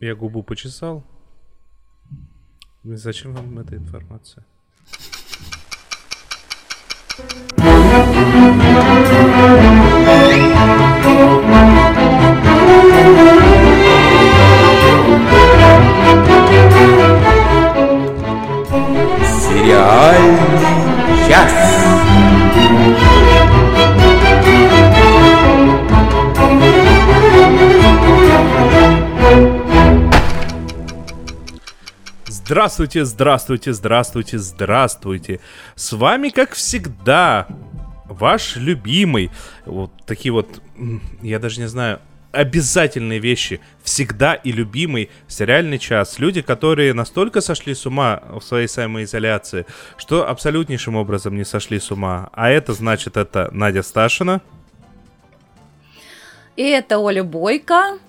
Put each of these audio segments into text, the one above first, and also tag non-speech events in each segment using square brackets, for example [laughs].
Я губу почесал. Зачем вам эта информация? Сериальный Здравствуйте, здравствуйте, здравствуйте, здравствуйте. С вами, как всегда, ваш любимый. Вот такие вот, я даже не знаю, обязательные вещи. Всегда и любимый сериальный час. Люди, которые настолько сошли с ума в своей самоизоляции, что абсолютнейшим образом не сошли с ума. А это значит, это Надя Сташина. И это Оля Бойко.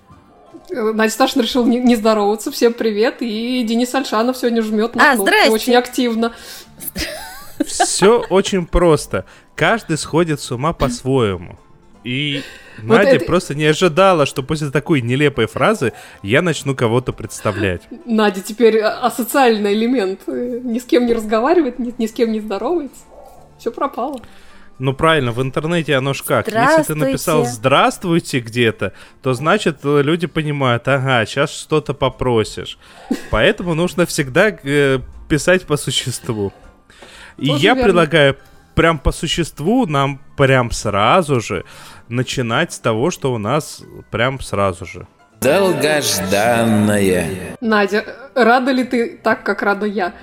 Надя Сташин решил не, не здороваться. Всем привет. И Денис Альшанов сегодня жмет на А, кнопки очень активно. Все очень просто. Каждый сходит с ума по-своему. И Вот Надя это- просто не ожидала, что после такой нелепой фразы я начну кого-то представлять. Надя теперь а- асоциальный элемент. Э, Ни с кем не разговаривает, ни, ни с кем не здоровается. Все пропало. Ну правильно, в интернете оно ж как. Если ты написал Здравствуйте. где-то, то значит э, люди понимают, ага, сейчас что-то попросишь. Поэтому нужно всегда э, писать по существу. И Тоже я верно. предлагаю прям по существу нам прям сразу же начинать с того, что у нас прям сразу же. Долгожданная. Надя, рада ли ты так, как рада я?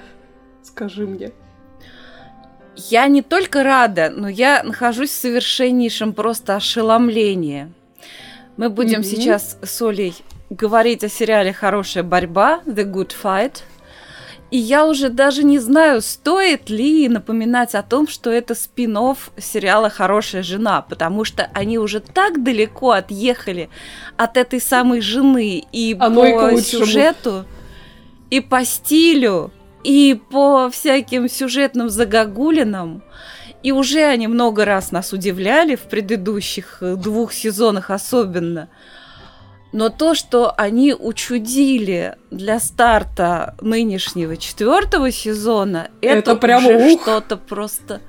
Скажи мне. Я не только рада, но я нахожусь в совершеннейшем просто ошеломлении. Мы будем Мгм. сейчас с Олей говорить о сериале «Хорошая борьба» «The Good Fight». И я уже даже не знаю, стоит ли напоминать о том, что это спин сериала «Хорошая жена», потому что они уже так далеко отъехали от этой самой жены и Оно и по лучшему. сюжету, и по стилю, и по всяким сюжетным загогулинам. И уже они много раз нас удивляли в предыдущих э, двух сезонах особенно. Но то, что они учудили для старта нынешнего четвертого сезона, это, Это прям уже ух. что-то просто.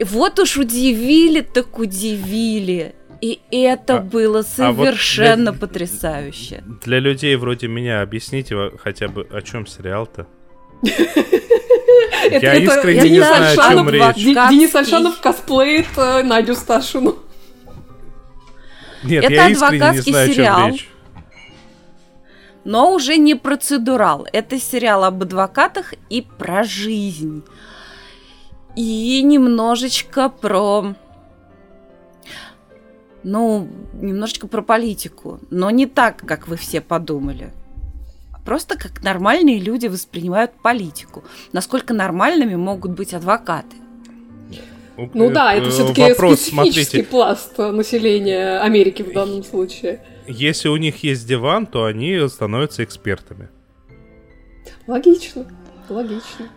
Вот уж удивили, так удивили. И это А- было а вот совершенно для- потрясающе. Для людей вроде меня объясните хотя бы, о чем сериал-то. [laughs] Я искренне не знаю, о чем речь. Денис Альшанов косплеит Надю Сташину. Нет, Это я искренне не адвокатский знаю, о чем сериал. речь. но уже не процедурал. Это сериал об адвокатах и про жизнь. И немножечко про... Ну, немножечко про политику. Но не так, как вы все подумали. Просто как нормальные люди воспринимают политику. Насколько нормальными могут быть адвокаты. Ну да, это Э, все-таки Вопрос, специфический смотрите, пласт населения Америки в данном случае. если у них есть диван, то они становятся экспертами. Логично, логично.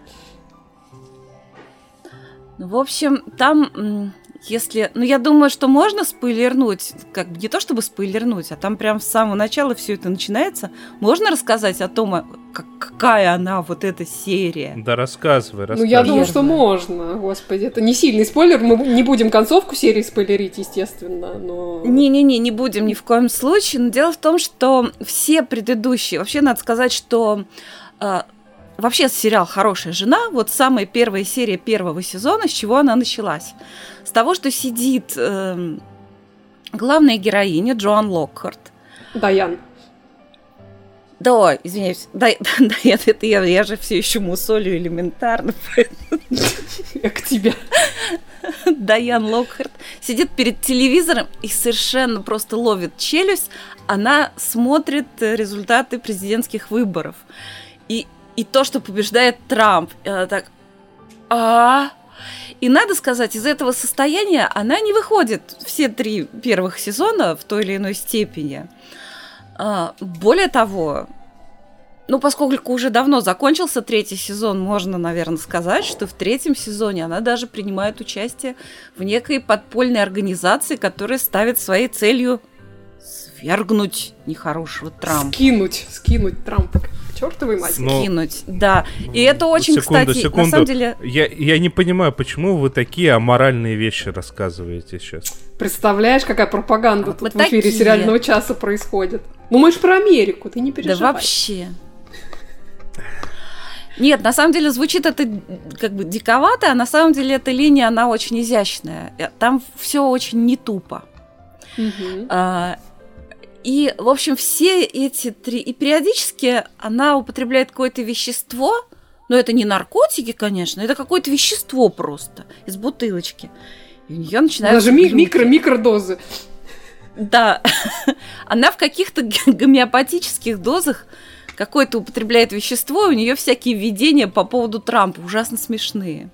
Ну, В общем, там, если... Ну, я думаю, что можно спойлернуть, как бы не то чтобы спойлернуть, а там прям с самого начала все это начинается. Можно рассказать о том, а, как- какая она, вот эта серия? Да рассказывай, Ну, рассказывай. я думаю, что можно. Господи, это не сильный спойлер. Мы не будем концовку серии спойлерить, естественно, но... Не-не-не, не будем ни в коем случае. Но дело в том, что все предыдущие... Вообще, надо сказать, что... Вообще сериал «Хорошая жена», вот самая первая серия первого сезона, с чего она началась? С того, что сидит эм, главная героиня Джоан Локхарт, Даян. Да, извиняюсь. Да, [laughs] да, это, это я, я же все еще мусолю элементарно. Я к тебе. Дайан Локхарт сидит перед телевизором и совершенно просто ловит челюсть. Она смотрит э, результаты президентских выборов. И, то, что побеждает Трамп. И она так... А, и надо сказать, из этого состояния она не выходит все три первых сезона в той или иной степени. А, более того, ну, поскольку уже давно закончился третий сезон, можно, наверное, сказать, что в третьем сезоне она даже принимает участие в некой подпольной организации, которая ставит своей целью свергнуть нехорошего Трампа. Скинуть, скинуть Трампа чертовой матери. Ну, Кинуть, да. И это очень, секунду, кстати, секунду. на самом деле... Я, я не понимаю, почему вы такие аморальные вещи рассказываете сейчас. Представляешь, какая пропаганда А тут мы в эфире такие. сериального часа происходит? Ну мы же про Америку, ты не Да переживай. вообще. Нет, на самом деле звучит это как бы диковато, а на самом деле эта линия, она очень изящная. Там все очень не тупо. Мгм. А, И, в общем, все эти три... И периодически она употребляет какое-то вещество, но это не наркотики, конечно, это какое-то вещество просто из бутылочки. И у нее начинают... Даже ми- микро-микродозы. Да, [laughs] она в каких-то гомеопатических дозах какое-то употребляет вещество, и у нее всякие видения по поводу Трампа ужасно смешные.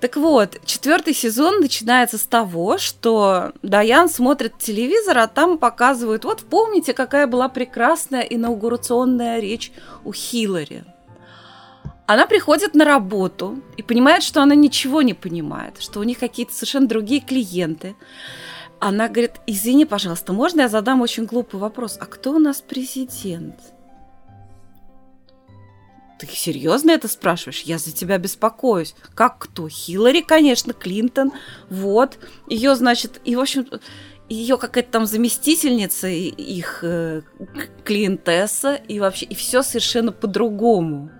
Так вот, четвертый сезон начинается с того, что Даян смотрит телевизор, а там показывают, вот помните, какая была прекрасная инаугурационная речь у Хиллари. Она приходит на работу и понимает, что она ничего не понимает, что у них какие-то совершенно другие клиенты. Она говорит, извини, пожалуйста, можно я задам очень глупый вопрос? А кто у нас президент? Ты серьезно это спрашиваешь? Я за тебя беспокоюсь. Как кто? Хиллари, конечно, Клинтон. Вот. Ее, значит, и, в общем, ее какая-то там заместительница, их э, клиентесса, и вообще, и все совершенно по-другому.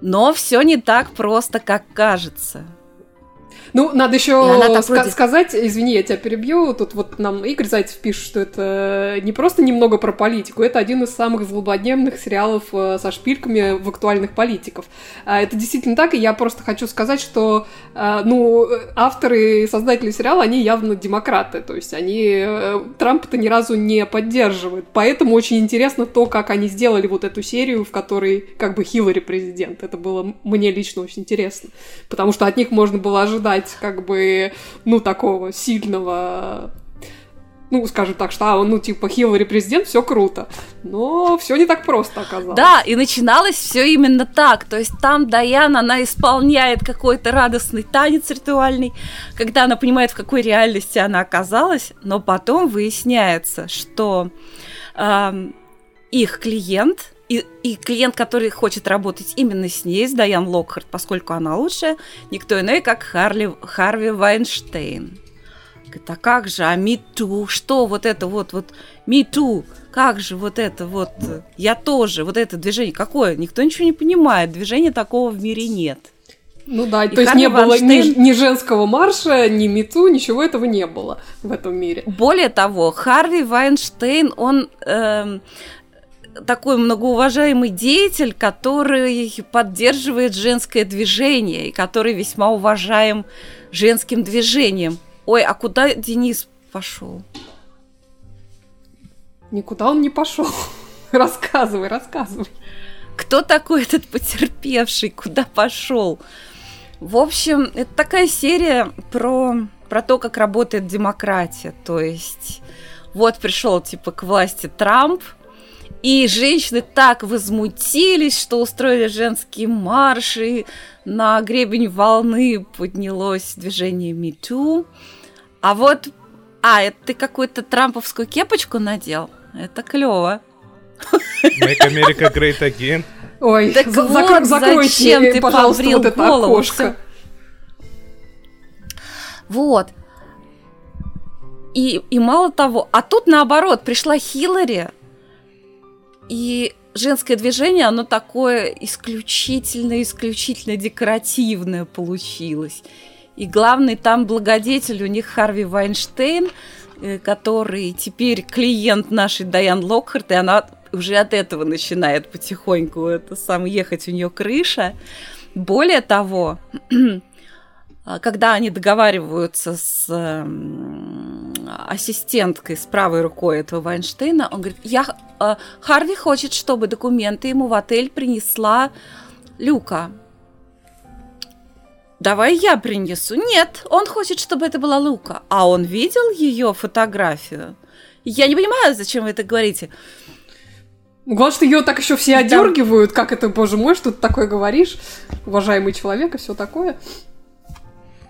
Но все не так просто, как кажется. Ну, надо еще вроде- сказать, извини, я тебя перебью, тут вот нам Игорь Зайцев пишет, что это не просто немного про политику, это один из самых злободневных сериалов э, со шпильками в актуальных политиков. А, Это действительно так, и я просто хочу сказать, что, э, ну, авторы и создатели сериала, они явно демократы, то есть они э, Трампа-то ни разу не поддерживают, поэтому очень интересно то, как они сделали вот эту серию, в которой как бы Хиллари президент. Это было мне лично очень интересно, потому что от них можно было ожидать как бы, ну, такого сильного ну, скажем так, что, а, он, ну, типа, Хиллари президент, все круто. Но все не так просто оказалось. Да, и начиналось все именно так. То есть там Даян, она исполняет какой-то радостный танец ритуальный, когда она понимает, в какой реальности она оказалась, но потом выясняется, что ам, их клиент и, и клиент, который хочет работать именно с ней, с Даян Локхарт, поскольку она лучшая, никто иной, как Харли, Харви Вайнштейн. Говорит, а как же, а Too, что вот это вот, вот Too, как же вот это вот, я тоже, вот это движение, какое? Никто ничего не понимает, движения такого в мире нет. Ну да, И то есть Харви не было ни, ни женского марша, ни мету, ничего этого не было в этом мире. Более того, Харви Вайнштейн, он эм, такой многоуважаемый деятель, который поддерживает женское движение и который весьма уважаем женским движением. Ой, а куда Денис пошел? Никуда он не пошел. [laughs] Рассказывай, рассказывай. Кто такой этот потерпевший? Куда пошел? В общем, это такая серия про, про то, как работает демократия. То есть, вот пришел типа к власти Трамп, и женщины так возмутились, что устроили женские марши, на гребень волны поднялось движение МeToo. А вот, а, это ты какую-то трамповскую кепочку надел? Это клево. Make America Great Again. Ой, Так за- вот, закро- закройте, зачем ты побрил вот голову? окошко. Вот. И, и мало того, а тут наоборот, пришла Хиллари, и женское движение, оно такое исключительно-исключительно декоративное получилось. И главный там благодетель у них Харви Вайнштейн, э, который теперь клиент нашей Дайан Локхарт, и она уже от этого начинает потихоньку это сам ехать у нее крыша. Более того, [clears throat] а, когда они договариваются с эм, ассистенткой с правой рукой этого Вайнштейна, он говорит, я, э, Харви хочет, чтобы документы ему в отель принесла Люка. Давай я принесу. Нет, он хочет, чтобы это была Лука. А он видел ее фотографию? Я не понимаю, зачем вы это говорите. Главное, что ее так еще все Да. одергивают, как это, боже мой, что ты такое говоришь, уважаемый человек и все такое.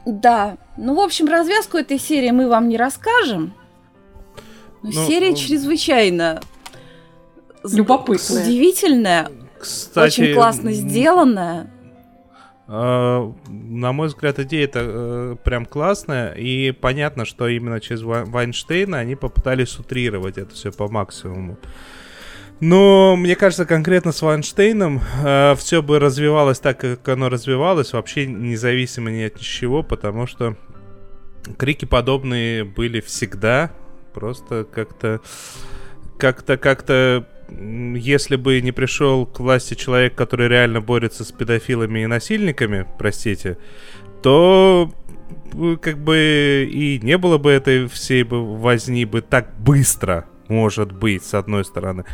Да, ну, в общем, развязку этой серии мы вам не расскажем. Ну, серия ну, чрезвычайно Любопытная. удивительная, Кстати, очень классно сделанная. э, на мой взгляд, идея это э, прям классная, и понятно, что именно через Ва- Вайнштейна они попытались утрировать это все по максимуму. Но мне кажется, конкретно с Вайнштейном все бы развивалось так, как оно развивалось, вообще независимо ни от чего, потому что крики подобные были всегда. Просто как-то как-то как-то если бы не пришел к власти человек, который реально борется с педофилами и насильниками, простите, то э, как бы и не было бы этой всей бы возни бы так быстро, может быть, с одной стороны.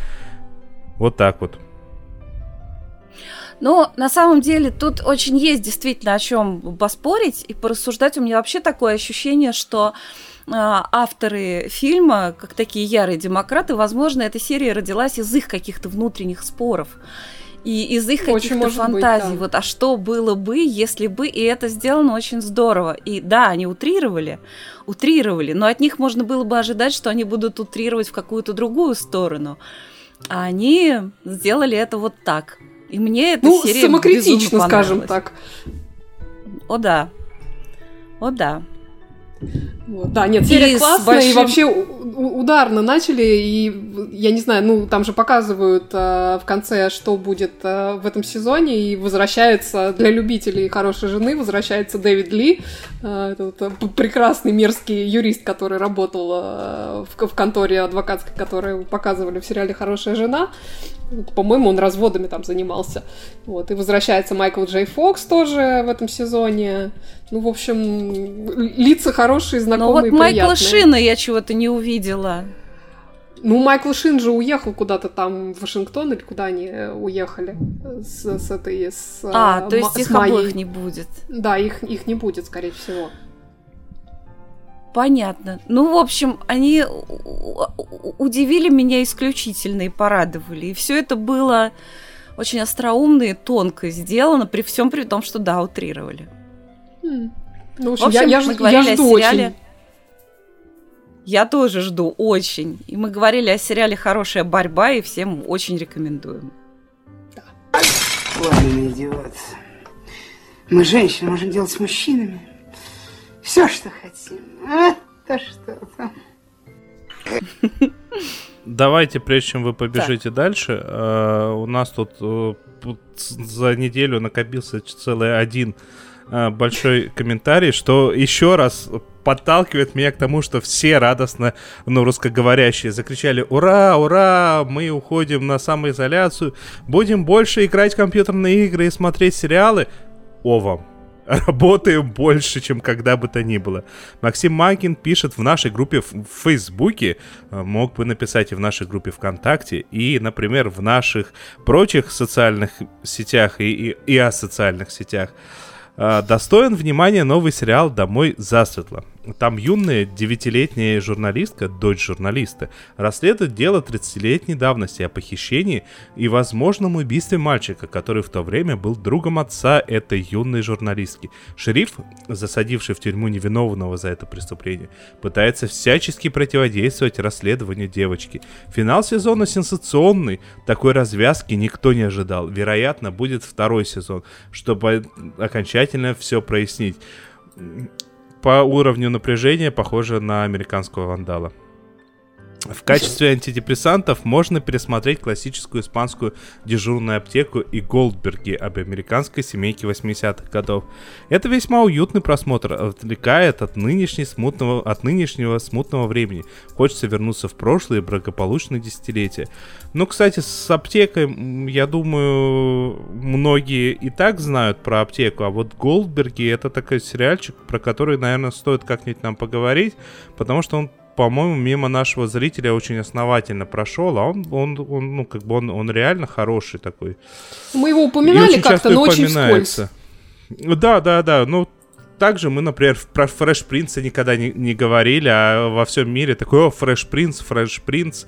Вот так вот. Но на самом деле тут очень есть действительно о чем поспорить и порассуждать. У меня вообще такое ощущение, что а, авторы фильма, как такие ярые демократы, возможно, эта серия родилась из их каких-то внутренних споров. И из их каких-то может быть, фантазий. да. Вот, а что было бы, если бы, и это сделано очень здорово. И да, они утрировали, утрировали, но от них можно было бы ожидать, что они будут утрировать в какую-то другую сторону. А они сделали это вот так. И мне эта Ну, серия самокритично, скажем так. О да. О да. Вот, Да, нет, серия И классная, и большим- вообще у- у- ударно начали, и я не знаю, ну, там же показывают э, в конце, что будет э, в этом сезоне, и возвращается для любителей хорошей жены, возвращается Дэвид Ли, э, этот э, прекрасный мерзкий юрист, который работал э, в, в конторе адвокатской, которую показывали в сериале «Хорошая жена». По-моему, он разводами там занимался. Вот, и возвращается Майкл Джей Фокс тоже в этом сезоне. Ну, в общем, лица хорошие, Но знакомые, вот Майкла приятные. Шина я чего-то не увидела. Ну, Майкл Шин же уехал куда-то там в Вашингтон, или куда они э, уехали с, с этой... С, А, э, то есть с их Майей. обоих не будет. Да, их, их не будет, скорее всего. Понятно. Ну, в общем, они удивили меня исключительно и порадовали. И все это было очень остроумно и тонко сделано, при всем при том, что да, утрировали. М. Ну, в В общем, я, я, мы ж- я говорили о жду сериале. очень. Я тоже жду очень. И мы говорили о сериале «Хорошая борьба», и всем очень рекомендуем. Ладно, идиот. Мы, женщины, можем делать с мужчинами все, что хотим. А то что-то. Давайте, прежде чем вы побежите дальше, э, у нас тут э, за неделю накопился целый один большой комментарий, что еще раз подталкивает меня к тому, что все радостно, ну, русскоговорящие, закричали «Ура, ура! Мы уходим на самоизоляцию, будем больше играть в компьютерные игры и смотреть сериалы». О вам! [laughs] Работаем больше, чем когда бы то ни было. Максим Макин пишет в нашей группе в Фейсбуке, э, мог бы написать и в нашей группе ВКонтакте, и, например, в наших прочих социальных сетях и, и, и асоциальных сетях. Э, Достоин внимания новый сериал «Домой засветло». Там юная девятилетняя журналистка, дочь журналиста, расследует дело 30-летней давности о похищении и возможном убийстве мальчика, который в то время был другом отца этой юной журналистки. Шериф, засадивший в тюрьму невиновного за это преступление, пытается всячески противодействовать расследованию девочки. Финал сезона сенсационный, такой развязки никто не ожидал. Вероятно, будет второй сезон, чтобы окончательно все прояснить по уровню напряжения похоже на американского вандала. В качестве антидепрессантов можно пересмотреть классическую испанскую дежурную аптеку и Голдберги об американской семейке 80-х годов. Это весьма уютный просмотр, отвлекает от, нынешней смутного, от нынешнего смутного времени. Хочется вернуться в прошлое и благополучные десятилетия. Ну, кстати, с аптекой, я думаю, многие и так знают про аптеку, а вот Голдберги это такой сериальчик, про который, наверное, стоит как-нибудь нам поговорить, потому что он по-моему, мимо нашего зрителя очень основательно прошел, а он, он, он ну, как бы он, он реально хороший такой. Мы его упоминали как-то, но очень вскользь. Да, да, да. Ну, также мы, например, про Fresh Prince а никогда не, не говорили, а во всем мире такой, о, Fresh Prince, Fresh Prince.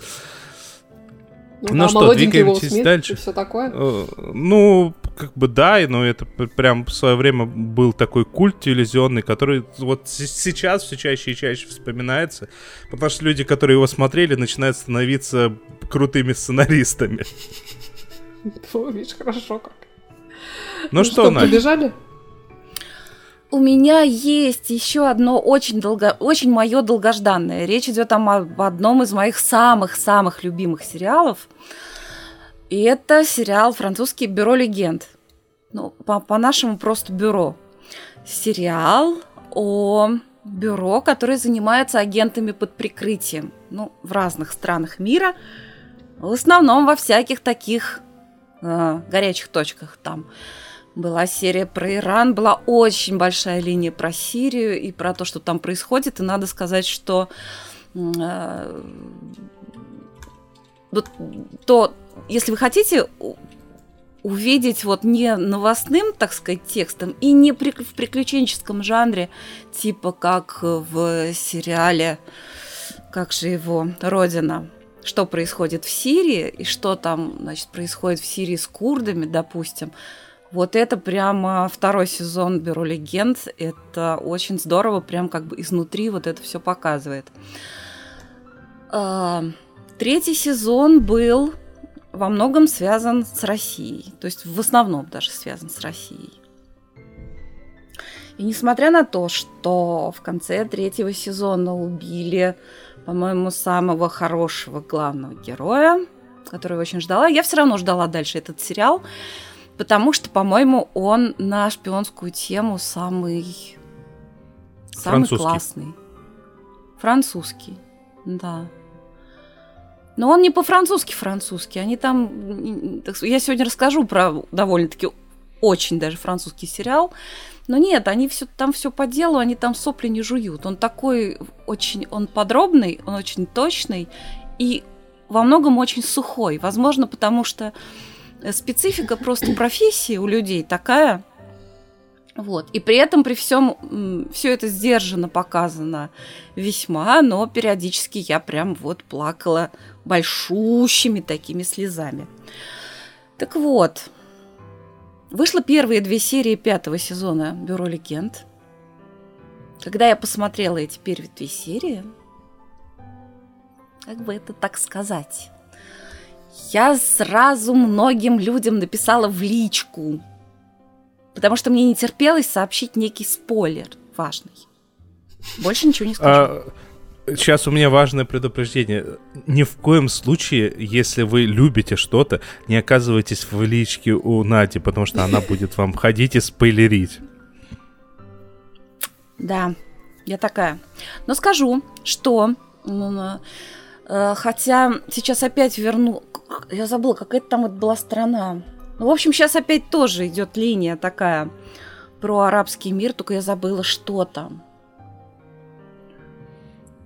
Ну, Ну что, двигаемся Смит дальше? и все такое. Э, Ну, как бы да, но это прям в свое время был такой культ телевизионный, который вот сейчас все чаще и чаще вспоминается, потому что люди, которые его смотрели, начинают становиться крутыми сценаристами. [laughs] Видишь, хорошо как. Ну что, Надя? побежали? У меня есть еще одно очень долго, очень мое долгожданное. Речь идет об одном из моих самых-самых любимых сериалов. И это сериал французский «Бюро легенд». Ну, по- по-нашему просто «Бюро». Сериал о бюро, которое занимается агентами под прикрытием. Ну, в разных странах мира. В основном во всяких таких э, горячих точках там. Была серия про Иран, была очень большая линия про Сирию и про то, что там происходит. И надо сказать, что э, то, если вы хотите увидеть вот не новостным, так сказать, текстом и не при- в приключенческом жанре, типа как в сериале, как же его, Родина, что происходит в Сирии и что там, значит, происходит в Сирии с курдами, допустим. Вот это прямо второй сезон Бюро легенд. Это очень здорово, прям как бы изнутри вот это все показывает. А, Третий сезон был во многом связан с Россией. То есть в основном даже связан с Россией. И несмотря на то, что в конце третьего сезона убили, по-моему, самого хорошего главного героя, которого я очень ждала, я все равно ждала дальше этот сериал, потому что, по-моему, он на шпионскую тему самый, самый Французский. классный. Французский, да. Но он не по-французски французский. Они там... Я сегодня расскажу про довольно-таки очень даже французский сериал. Но нет, они все там все по делу, они там сопли не жуют. Он такой очень, он подробный, он очень точный и во многом очень сухой. Возможно, потому что специфика просто профессии у людей такая. Вот. И при этом, при всем, все это сдержанно показано весьма, но периодически я прям вот плакала большущими такими слезами. Так вот, вышло первые две серии пятого сезона «Бюро легенд». Когда я посмотрела эти первые две серии, как бы это так сказать, я сразу многим людям написала в личку, потому что мне не терпелось сообщить некий спойлер важный. Больше ничего не скажу. А, Сейчас у меня важное предупреждение. Ни в коем случае, если вы любите что-то, не оказывайтесь в личке у Нади, потому что она будет вам ходить и спойлерить. Да, я такая. Но скажу, что хотя сейчас опять верну, я забыла, какая-то там вот была страна. Ну, в общем, сейчас опять тоже идет линия такая про арабский мир, только я забыла, что там.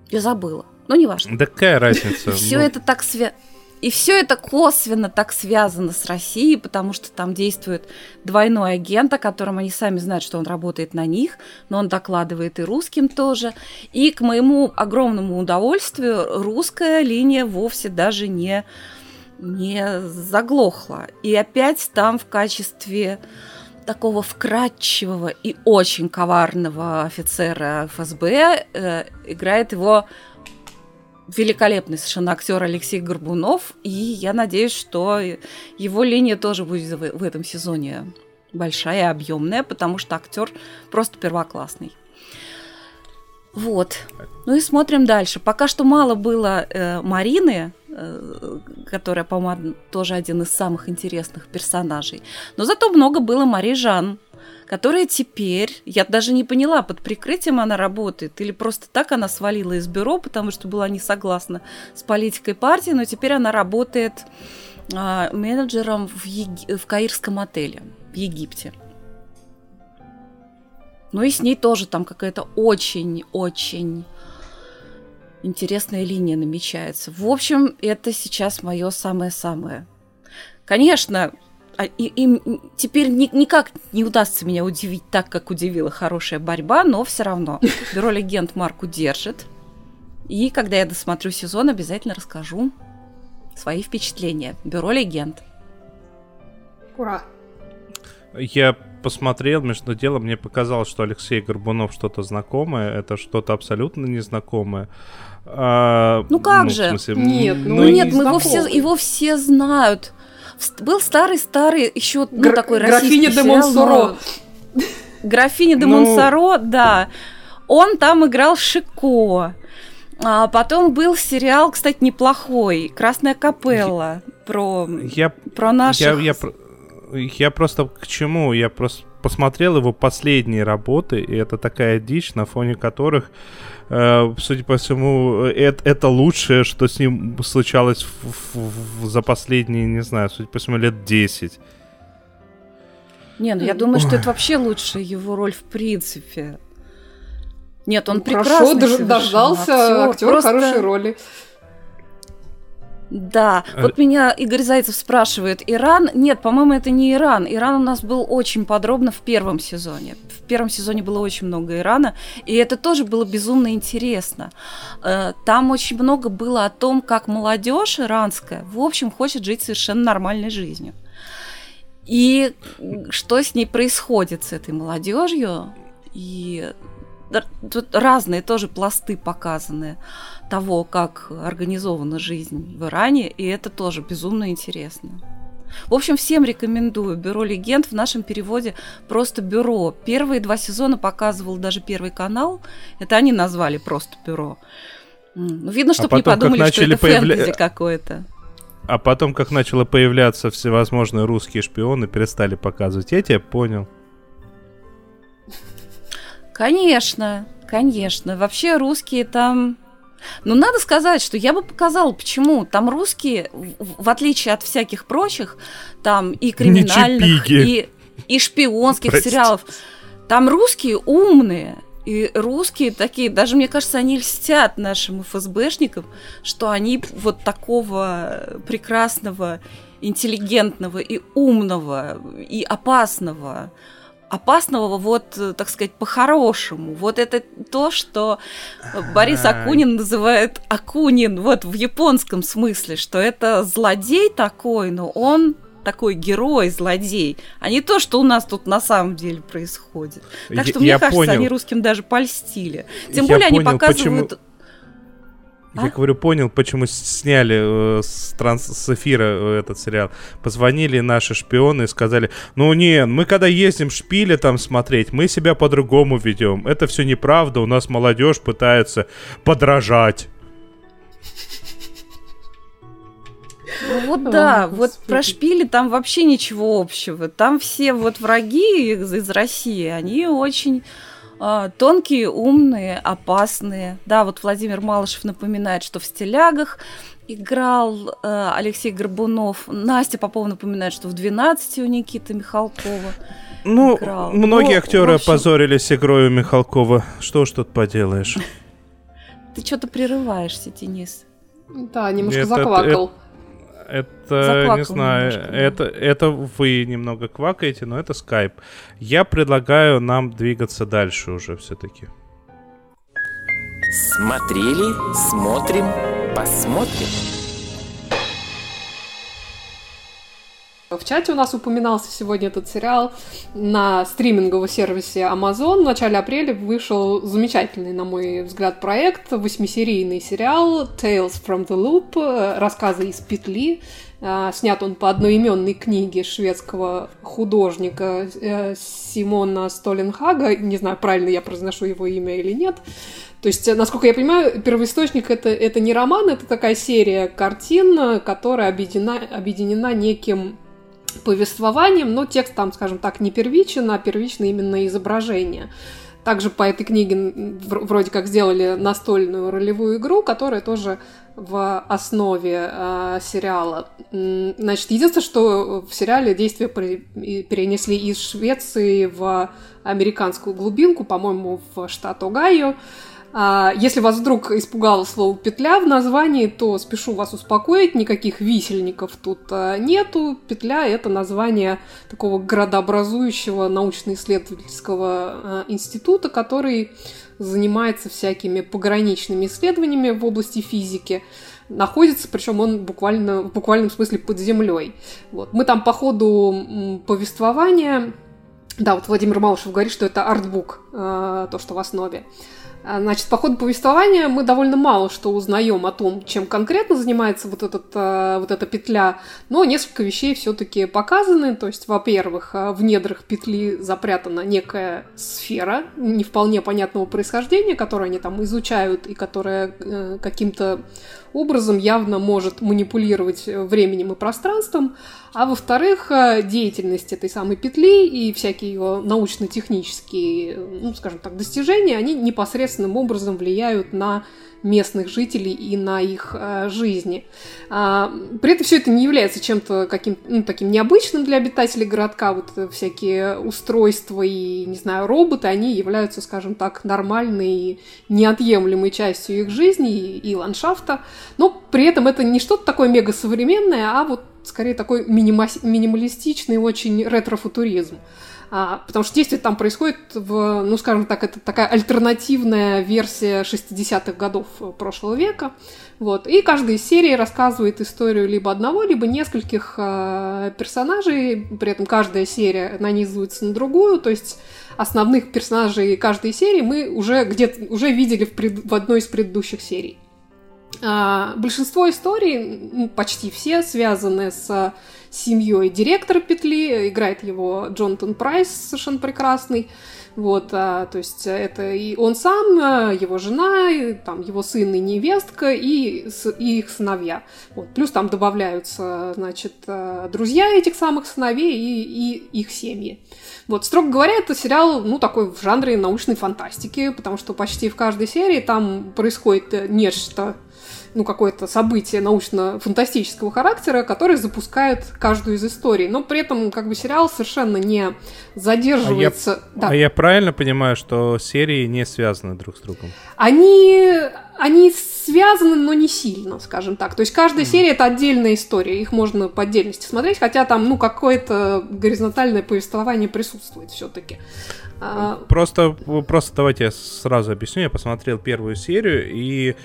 Я забыла. Ну, неважно. Да какая разница? [laughs] Все Ну, это так свя... И все это косвенно так связано с Россией, потому что там действует двойной агент, о котором они сами знают, что он работает на них, но он докладывает и русским тоже. И к моему огромному удовольствию русская линия вовсе даже не, не заглохла. И опять там в качестве такого вкрадчивого и очень коварного офицера ФСБ э, играет его великолепный совершенно актер Алексей Горбунов, и я надеюсь, что его линия тоже будет в, этом сезоне большая и объемная, потому что актер просто первоклассный. Вот. Ну и смотрим дальше. Пока что мало было э, Марины, э, которая, по-моему, тоже один из самых интересных персонажей. Но зато много было Мари Жан, которая теперь, я даже не поняла, под прикрытием она работает, или просто так она свалила из бюро, потому что была не согласна с политикой партии, но теперь она работает а, менеджером в, Еги- в Каирском отеле в Египте. Ну и с ней тоже там какая-то очень-очень интересная линия намечается. В общем, это сейчас мое самое-самое. Конечно, и- им теперь ни- никак не удастся меня удивить так, как удивила хорошая борьба, но все равно [laughs] Бюро легенд марку держит. И когда я досмотрю сезон, обязательно расскажу свои впечатления. Бюро легенд. Ура! Я посмотрел, между делом, мне показалось, что Алексей Горбунов что-то знакомое, это что-то абсолютно незнакомое. А, ну как же? Смысле, нет, ну, ну нет, мы его все, его все знают. Был старый-старый еще ну, Гра- такой российский Графиня де Монсоро. Графиня де ну... Монсоро, да. Он там играл Шико. А потом был сериал, кстати, неплохой, Красная капелла про я, про наших. Я, я, я просто к чему? Я просто посмотрел его последние работы, и это такая дичь, на фоне которых, судя по всему, это, это лучшее, что с ним случалось в, в, в, за последние, не знаю, судя по всему, лет 10. Не, ну я думаю, что это вообще лучшая его роль в принципе. Нет, он ну, прекрасный Хорошо, дождался актер, актер просто... хорошей роли. Да, а... вот меня Игорь Зайцев спрашивает, Иран? Нет, по-моему, это не Иран. Иран у нас был очень подробно в первом сезоне. В первом сезоне было очень много Ирана, и это тоже было безумно интересно. Э, там очень много было о том, как молодежь иранская, в общем, хочет жить совершенно нормальной жизнью. И что с ней происходит, с этой молодежью. И тут разные тоже пласты показаны того, как организована жизнь в Иране, и это тоже безумно интересно. В общем, всем рекомендую. Бюро легенд в нашем переводе просто бюро. Первые два сезона показывал даже Первый канал. Это они назвали просто бюро. Ну, видно, чтобы а не подумали, что это появля... фэнтези какое-то. А потом, как начало появляться всевозможные русские шпионы, перестали показывать. Я тебя понял. Конечно, конечно. Вообще русские там но надо сказать, что я бы показала, почему. Там русские, в отличие от всяких прочих, там и криминальных, и, и шпионских Простите. сериалов, там русские умные. И русские такие, даже мне кажется, они льстят нашим ФСБшникам, что они вот такого прекрасного, интеллигентного и умного и опасного опасного вот, так сказать, по-хорошему. Вот это то, что Борис Акунин называет Акунин, вот в японском смысле, что это злодей такой, но он такой герой, злодей, а не то, что у нас тут на самом деле происходит. Так что, я, мне кажется, понял. они русским даже польстили. Тем я более понял, они показывают... Почему я а? говорю, понял, почему сняли э, с, транс, с эфира э, этот сериал. Позвонили наши шпионы и сказали, ну не, мы когда ездим шпили там смотреть, мы себя по-другому ведем. Это все неправда, у нас молодежь пытается подражать. Ну вот да, О, вот про шпили там вообще ничего общего. Там все вот враги из, из России, они очень тонкие, умные, опасные. Да, вот Владимир Малышев напоминает, что в «Стилягах» играл э, Алексей Горбунов. Настя Попова напоминает, что в «12» у Никиты Михалкова Ну, играл. многие ну, актеры общем... опозорились игрой у Михалкова. Что ж тут поделаешь? [laughs] Ты что-то прерываешься, Денис. Да, немножко заквакал это, не знаю, немножко, это, это вы немного квакаете, но это скайп. Я предлагаю нам двигаться дальше уже все-таки. Смотрели, смотрим, посмотрим. В чате у нас упоминался сегодня этот сериал на стриминговом сервисе Amazon. В начале апреля вышел замечательный, на мой взгляд, проект, восьмисерийный сериал Tales from the Loop, рассказы из петли. А, снят он по одноименной книге шведского художника э, Симона Столенхага. Не знаю, правильно я произношу его имя или нет. То есть, насколько я понимаю, первоисточник это, это не роман, это такая серия картин, которая объединена, объединена неким повествованием, но текст там, скажем так, не первичен, а первично именно изображение. Также по этой книге вроде как сделали настольную ролевую игру, которая тоже в основе э, сериала. Значит, единственное, что в сериале действия перенесли из Швеции в американскую глубинку, по-моему, в штат Огайо. А, если вас вдруг испугало слово «петля» в названии, то спешу вас успокоить, никаких висельников тут а, нету. Петля — это название такого градообразующего научно-исследовательского а, института, который занимается всякими пограничными исследованиями в области физики. находится, причем он буквально, в буквальном смысле под землей. Вот. Мы там по ходу повествования да, вот Владимир Малышев говорит, что это артбук, э, то, что в основе. А, значит, по ходу повествования мы довольно мало что узнаем о том, чем конкретно занимается вот, этот, а, вот эта петля, но несколько вещей все-таки показаны. То есть, во-первых, а, в недрах петли запрятана некая сфера не вполне понятного происхождения, которую они там изучают и которая э, каким-то образом явно может манипулировать временем и пространством. А во-вторых, э, деятельность этой самой петли и всякие ее научно-технические, ну, скажем так, достижения, они непосредственным образом влияют на местных жителей и на их э, жизни. А, при этом все это не является чем-то каким ну, таким необычным для обитателей городка. Вот всякие устройства и, не знаю, роботы, они являются, скажем так, нормальной, неотъемлемой частью их жизни и, и ландшафта. Но при этом это не что-то такое мега современное, а вот скорее такой минима- минималистичный очень ретро-футуризм. А, потому что действие там происходит в, ну, скажем так, это такая альтернативная версия 60-х годов прошлого века. Вот. И каждая из серий рассказывает историю либо одного, либо нескольких э, персонажей, при этом каждая серия нанизывается на другую, то есть основных персонажей каждой серии мы уже где-то уже видели в, пред, в одной из предыдущих серий. А, большинство историй, почти все, связаны с семьей директора петли. Играет его Джонатан Прайс, совершенно прекрасный. Вот, а, то есть это и он сам, а, его жена, и, там, его сын и невестка, и, и их сыновья. Вот. Плюс там добавляются, значит, а, друзья этих самых сыновей и, и их семьи. Вот, строго говоря, это сериал, ну, такой в жанре научной фантастики, потому что почти в каждой серии там происходит нечто ну, какое-то событие научно-фантастического характера, которое запускает каждую из историй. Но при этом как бы сериал совершенно не задерживается. А я, да. а я правильно понимаю, что серии не связаны друг с другом? Они, они связаны, но не сильно, скажем так. То есть каждая mm. серия это отдельная история, их можно по отдельности смотреть, хотя там, ну, какое-то горизонтальное повествование присутствует все-таки. А, просто, просто давайте я сразу объясню. Я посмотрел первую серию и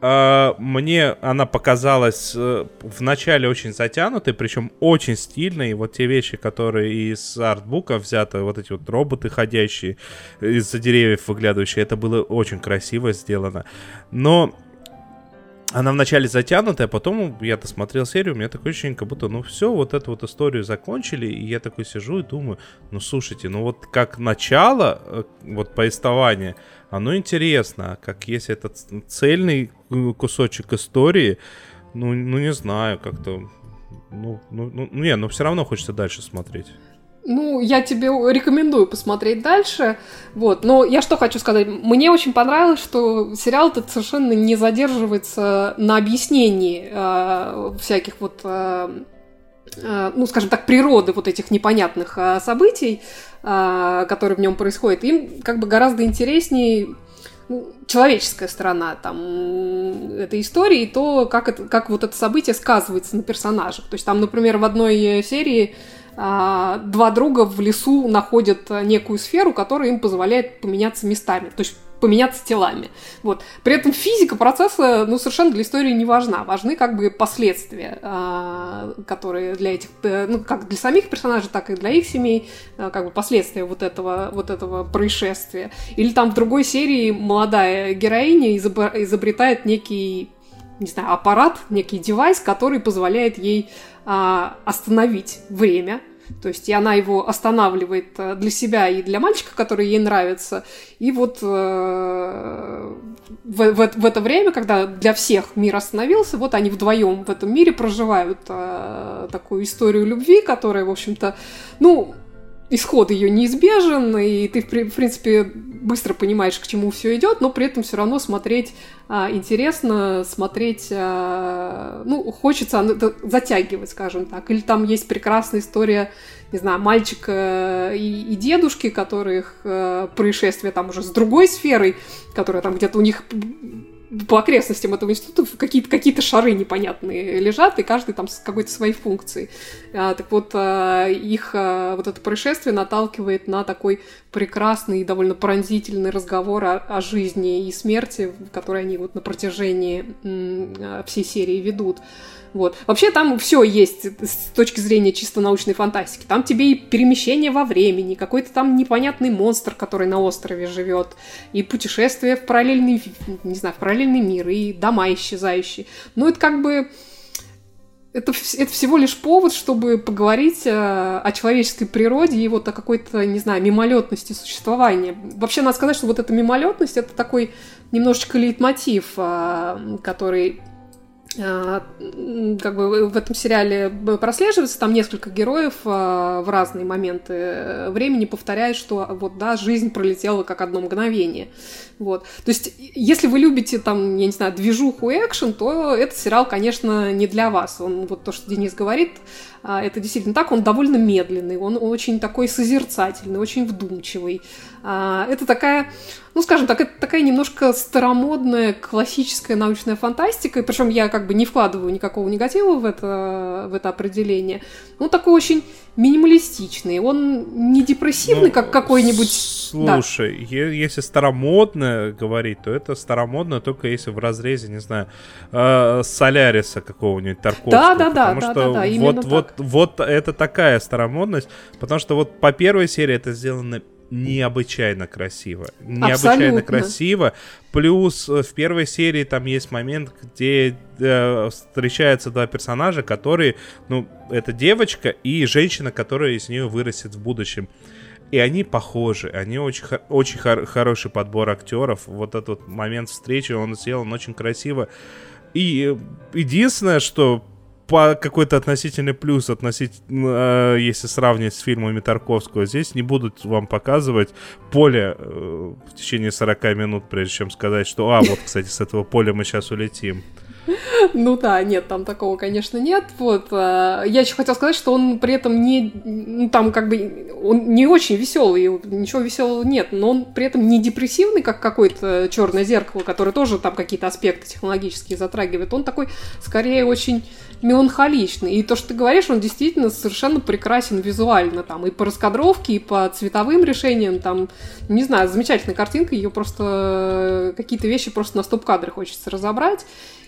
Uh, мне она показалась uh, вначале очень затянутой, причем очень стильной. Вот те вещи, которые из артбука взяты, вот эти вот роботы ходящие из-за деревьев выглядывающие, это было очень красиво сделано. Но она вначале затянутая, а потом я досмотрел серию, у меня такое ощущение, как будто, ну все, вот эту вот историю закончили, и я такой сижу и думаю, ну слушайте, ну вот как начало, э, вот повествования, оно интересно, как есть этот цельный э, кусочек истории, ну, ну не знаю, как-то, ну, ну, ну, не, но все равно хочется дальше смотреть. Ну, я тебе рекомендую посмотреть дальше. Вот. Но я что хочу сказать. Мне очень понравилось, что сериал этот совершенно не задерживается на объяснении э, всяких вот э, э, ну, скажем так, природы вот этих непонятных э, событий, э, которые в нем происходят. Им как бы гораздо интереснее ну, человеческая сторона там этой истории, и то, как, это, как вот это событие сказывается на персонажах. То есть там, например, в одной серии а, два друга в лесу находят некую сферу, которая им позволяет поменяться местами, то есть поменяться телами. Вот. При этом физика процесса ну, совершенно для истории не важна. Важны как бы последствия, а, которые для этих, э, ну, как для самих персонажей, так и для их семей, а, как бы последствия вот этого, вот этого происшествия. Или там в другой серии молодая героиня изобретает некий не знаю, аппарат, некий девайс, который позволяет ей а, остановить время, то есть и она его останавливает э, для себя и для мальчика, который ей нравится. И вот э, в, в, в это время, когда для всех мир остановился, вот они вдвоем в этом мире проживают э, такую историю любви, которая, в общем-то, ну, исход ее неизбежен, и ты, в принципе, быстро понимаешь, к чему все идет, но при этом все равно смотреть а, интересно, смотреть, а, ну, хочется затягивать, скажем так. Или там есть прекрасная история, не знаю, мальчика и, и дедушки, которых а, происшествие там уже с другой сферой, которая там где-то у них по окрестностям этого института какие-то какие шары непонятные лежат, и каждый там с какой-то своей функцией. А, так вот, а, их а, вот это происшествие наталкивает на такой прекрасный и довольно пронзительный разговор о, о жизни и смерти, который они вот на протяжении м, всей серии ведут. Вот. Вообще там все есть с точки зрения чисто научной фантастики. Там тебе и перемещение во времени, какой-то там непонятный монстр, который на острове живет, и путешествие в параллельный, не знаю, в параллельный мир, и дома исчезающие. Ну, это как бы... Это, это всего лишь повод, чтобы поговорить о, э, о человеческой природе и вот о какой-то, не знаю, мимолетности существования. Вообще, надо сказать, что вот эта мимолетность это такой немножечко лейтмотив, э, который как бы в этом сериале прослеживается, там несколько героев а, в разные моменты времени повторяют, что вот, да, жизнь пролетела как одно мгновение. Вот. То есть, если вы любите, там, я не знаю, движуху экшен, то этот сериал, конечно, не для вас. Он, вот то, что Денис говорит, это действительно так, он довольно медленный, он очень такой созерцательный, очень вдумчивый. Это такая ну, скажем так, это такая немножко старомодная классическая научная фантастика, причем я как бы не вкладываю никакого негатива в это, в это определение. Ну, такой очень минималистичный, он не депрессивный, ну, как какой-нибудь... Слушай, да. если старомодно говорить, то это старомодно только если в разрезе, не знаю, э, Соляриса какого-нибудь Тарковского. Да, да, да, да, что да, да, вот, так. вот, вот это такая старомодность, потому что вот по первой серии это сделано необычайно красиво. Необычайно Абсолютно. красиво. Плюс э, в первой серии там есть момент, где э, встречаются два персонажа, которые, ну, это девочка и женщина, которая из нее вырастет в будущем. И они похожи, они очень, очень хор- хороший подбор актеров. Вот этот момент встречи, он сделан очень красиво. И э, единственное, что по какой-то относительный плюс относительно, э, если сравнивать с фильмами Тарковского. Здесь не будут вам показывать поле э, в течение 40 минут, прежде чем сказать, что, а, вот, кстати, с этого поля мы сейчас улетим. [laughs] Ну да, нет, там такого, конечно, нет. Вот. А, я еще хотела сказать, что он при этом не... Ну, там как бы... Он не очень веселый, ничего веселого нет, но он при этом не депрессивный, как какое-то черное зеркало, которое тоже там какие-то аспекты технологические затрагивает. Он такой, скорее, очень меланхоличный. И то, что ты говоришь, он действительно совершенно прекрасен визуально. Там и по раскадровке, и по цветовым решениям. Там, не знаю, замечательная картинка, ее просто... Какие-то вещи просто на стоп-кадре хочется разобрать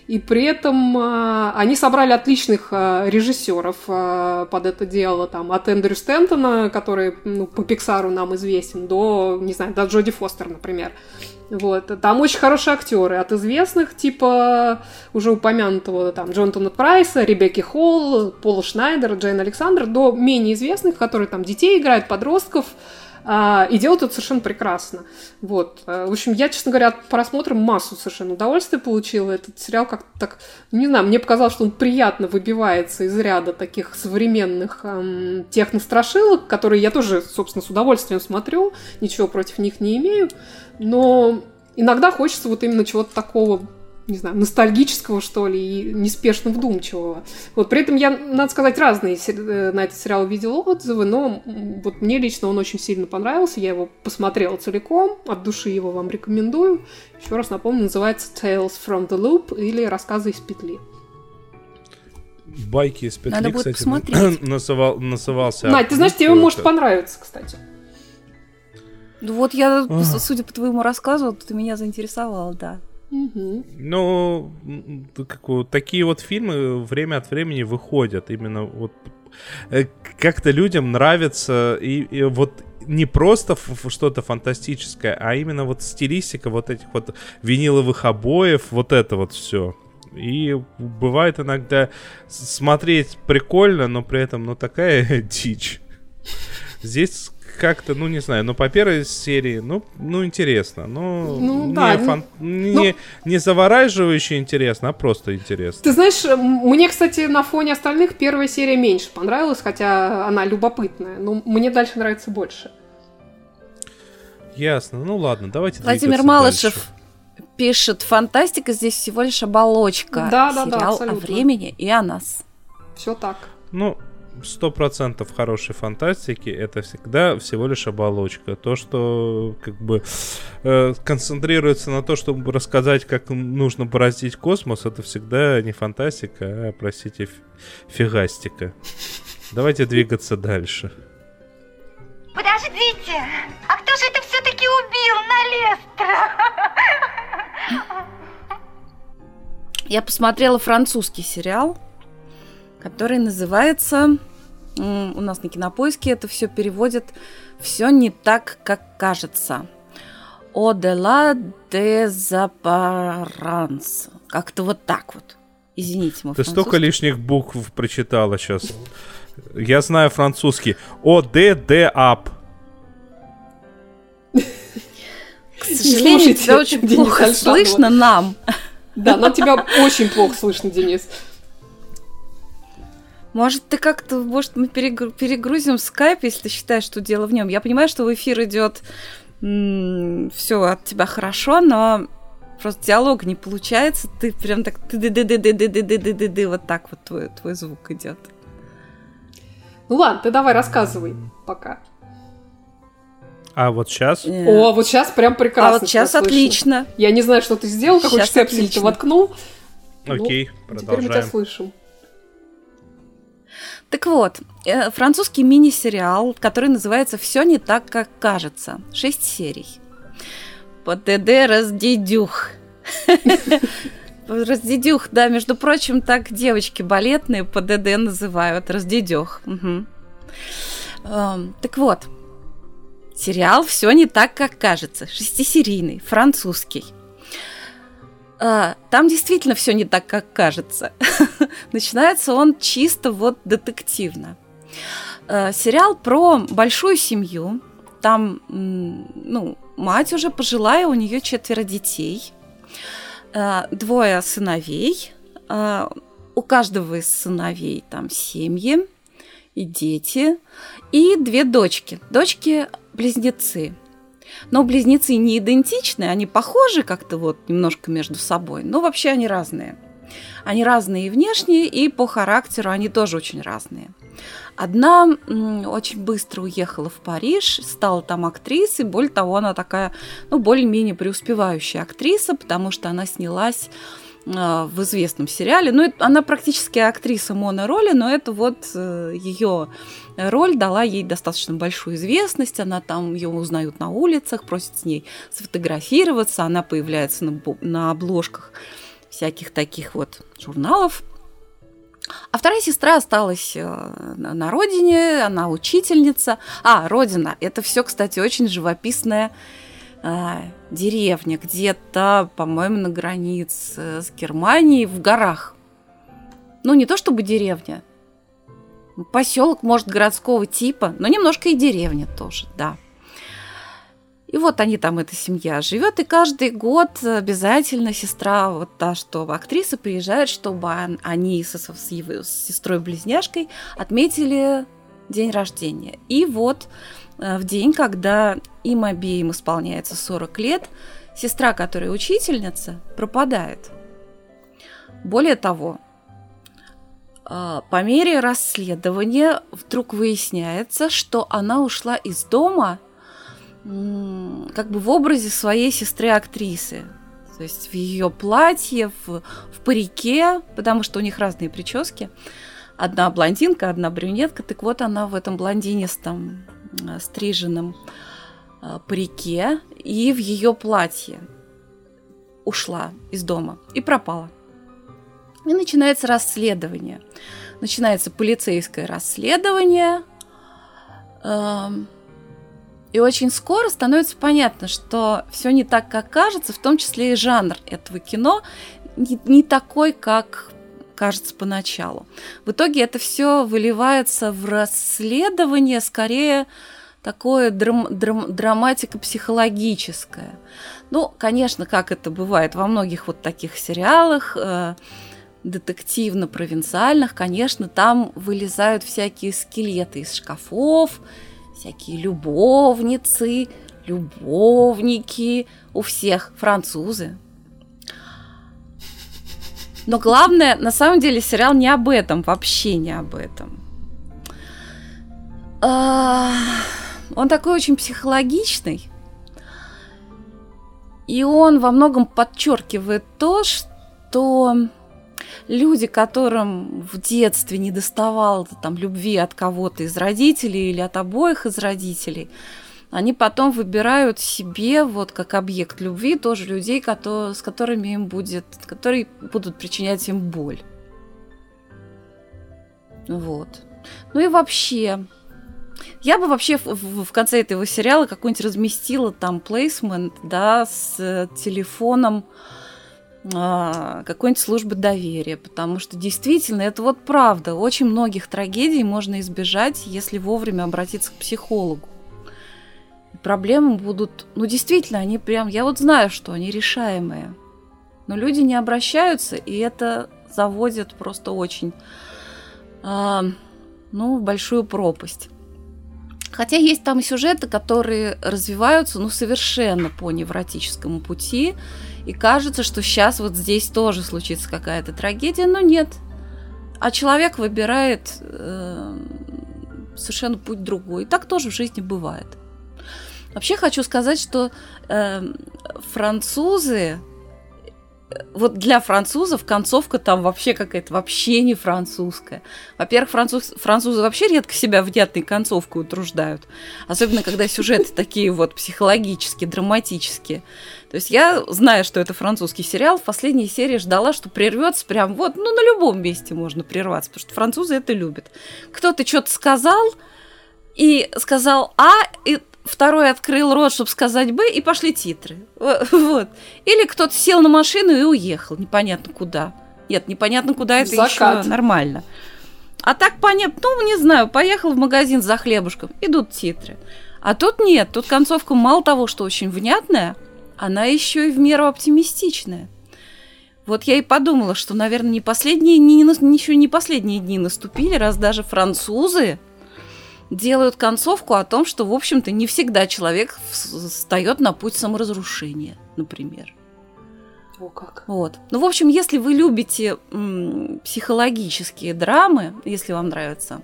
и при этом а, они собрали отличных а, режиссеров а, под это дело, там, от Эндрю Стентона, который ну, по Пиксару нам известен, до, не знаю, до Джоди Фостер, например. Вот. Там очень хорошие актеры. От известных, типа уже упомянутого там Джонатана Прайса, Ребекки Холл, Пола Шнайдера, Джейн Александр, до менее известных, которые там детей играют, подростков, и делают это совершенно прекрасно. Вот. А, в общем, я, честно говоря, от просмотра массу совершенно удовольствия получила. Этот сериал как-то так, не знаю, мне показалось, что он приятно выбивается из ряда таких современных эм, технострашилок, которые я тоже, собственно, с удовольствием смотрю, ничего против них не имею, но иногда хочется вот именно чего-то такого не знаю, ностальгического, что ли, и неспешно вдумчивого. Вот, при этом я, надо сказать, разные э, на этот сериал видела отзывы, но вот мне лично он очень сильно понравился, я его посмотрела целиком, от души его вам рекомендую. Еще раз напомню, называется Tales from the Loop или Рассказы из петли. Байки из петли, Надо будет кстати, посмотреть. [clears throat] Называл, назывался. Надь, ты знаешь, тебе он может понравиться, кстати. Ну вот я, судя по твоему рассказу, ты меня заинтересовал, да. Ну, как, такие вот фильмы время от времени выходят. Именно вот э, как-то людям нравится и, и вот не просто что-то фантастическое, а именно вот стилистика вот этих вот виниловых обоев, вот это вот все. И бывает иногда смотреть прикольно, но при этом, ну, такая [laughs] дичь. Здесь как-то, ну не знаю, но по первой серии, ну, ну интересно, ну, ну не, да, фан... не, ну... не завораживающе интересно, а просто интересно. Ты знаешь, мне, кстати, на фоне остальных первая серия меньше понравилась, хотя она любопытная, но мне дальше нравится больше. Ясно, ну ладно, давайте Владимир Малышев дальше. пишет, фантастика здесь всего лишь оболочка. Да, да, Сериал да, абсолютно. о времени и о нас. Все так. Ну, сто процентов хорошей фантастики это всегда всего лишь оболочка. То, что как бы э, концентрируется на то, чтобы рассказать, как нужно бороздить космос, это всегда не фантастика, а, простите, фигастика. Давайте двигаться дальше. Подождите, а кто же это все-таки убил на Налестра? Я посмотрела французский сериал, который называется у нас на кинопоиске это все переводит все не так, как кажется. О-де-ла де запаранс. Как-то вот так вот. Извините, мой Ты столько лишних букв прочитала сейчас. Я знаю французский. О, Д, Д, ап. К сожалению, тебя очень плохо слышно нам. Да, нам тебя очень плохо слышно, Денис. Может, ты как-то, может, мы перегрузим скайп, если ты считаешь, что дело в нем. Я понимаю, что в эфир идет все от тебя хорошо, но просто диалог не получается. Ты прям так ты ды ды ды ды ды ды ды ды ды ды вот так вот твой, твой звук идет. Ну ладно, ты давай рассказывай пока. А вот сейчас? О, вот сейчас прям прекрасно. А вот сейчас отлично. Я не знаю, что ты сделал, какой штепсель ты воткнул. Окей, ну, продолжаем. Теперь мы тебя слышим. Так вот, э, французский мини-сериал, который называется «Все не так, как кажется». Шесть серий. ПТД раздедюх. [laughs] Раздедюх, да, между прочим, так девочки балетные по ДД называют. Раздедюх. Эм, так вот, сериал «Все не так, как кажется». Шестисерийный, французский. А, там действительно все не так, как кажется. [laughs] Начинается он чисто вот детективно. А, сериал про большую семью. Там, ну, мать уже пожилая, у нее четверо детей, а, двое сыновей. У каждого из сыновей там семьи и дети, и две дочки. Дочки-близнецы. Но близнецы не идентичны, они похожи как-то вот немножко между собой, но вообще они разные. Они разные и внешне, и по характеру они тоже очень разные. Одна очень быстро уехала в Париж, стала там актрисой, более того, она такая, ну, более-менее преуспевающая актриса, потому что она снялась а, в известном сериале. Ну, она практически актриса монороли, но это вот э, ее роль дала ей достаточно большую известность. Она там ее узнают на улицах, просят с ней сфотографироваться. Она появляется на, на обложках всяких таких вот журналов. А вторая сестра осталась э, на родине, она учительница. А, родина, это все, кстати, очень живописная а, деревня где-то, по-моему, на границе с Германией в горах. Ну, не то чтобы деревня. Поселок, может, городского типа, но немножко и деревня тоже, да. И вот они там, эта семья живет, и каждый год обязательно сестра, вот та, что актриса, приезжает, чтобы они со, с, с сестрой-близняшкой отметили день рождения. И вот Э, в день, когда им обеим исполняется 40 лет, сестра, которая учительница, пропадает. Более того, по мере расследования вдруг выясняется, что она ушла из дома как бы в образе своей сестры-актрисы. То есть в ее платье, в, в парике, потому что у них разные прически. Одна блондинка, одна брюнетка. Так вот, она в этом блондинистом Э, стриженном э, парике и в ее платье ушла из дома и пропала. И начинается расследование. Начинается полицейское расследование. Эм, и очень скоро становится понятно, что все не так, как кажется, в том числе и жанр этого кино не, не такой, как кажется поначалу. В итоге это все выливается в расследование, скорее такое драм, драм, драматико-психологическое. Ну, конечно, как это бывает во многих вот таких сериалах, э, детективно-провинциальных, конечно, там вылезают всякие скелеты из шкафов, всякие любовницы, любовники, у всех французы, но главное, на самом деле, сериал не об этом, вообще не об этом. А, Он такой очень психологичный. И он во многом подчеркивает то, что люди, которым в детстве не доставало там любви от кого-то из родителей или от обоих из родителей, они потом выбирают себе вот как объект любви тоже людей, которые, с которыми им будет, которые будут причинять им боль. Вот. Ну и вообще, я бы вообще в, в- в конце этого сериала какой-нибудь разместила там плейсмент, да, с э, телефоном а, какой-нибудь службы доверия, потому что действительно это вот правда. Очень многих трагедий можно избежать, если вовремя обратиться к психологу. И проблемы будут, ну действительно, они прям, я вот знаю, что они решаемые. Но люди не обращаются, и это заводит просто очень, а, ну, большую пропасть. Хотя есть там сюжеты, которые развиваются, ну, совершенно по невротическому пути, и кажется, что сейчас вот здесь тоже случится какая-то трагедия, но нет. А человек выбирает э, совершенно путь другой. И так тоже в жизни бывает. Вообще хочу сказать, что э, французы, вот для французов концовка там вообще какая-то вообще не французская. Во-первых, француз, французы вообще редко себя внятной концовкой утруждают. Особенно, когда сюжеты [laughs] такие вот психологические, драматические. То есть я, зная, что это французский сериал, в последней серии ждала, что прервется прям вот, ну, на любом месте можно прерваться, потому что французы это любят. Кто-то что-то сказал, и сказал А, и второй открыл рот, чтобы сказать Б, и пошли титры. [laughs] Вот. Или кто-то сел на машину и уехал, непонятно куда. Нет, непонятно куда, это Закат. еще нормально. А так понятно, ну, не знаю, поехал в магазин за хлебушком, идут титры. А тут нет, тут концовка мало того, что очень внятная, она еще и в меру оптимистичная. Вот я и подумала, что, наверное, не последние дни, не еще не последние дни наступили, раз даже французы делают концовку о том, что, в общем-то, не всегда человек встает на путь саморазрушения, например. О, как. Вот. Ну, в общем, если вы любите м, психологические драмы, если вам нравится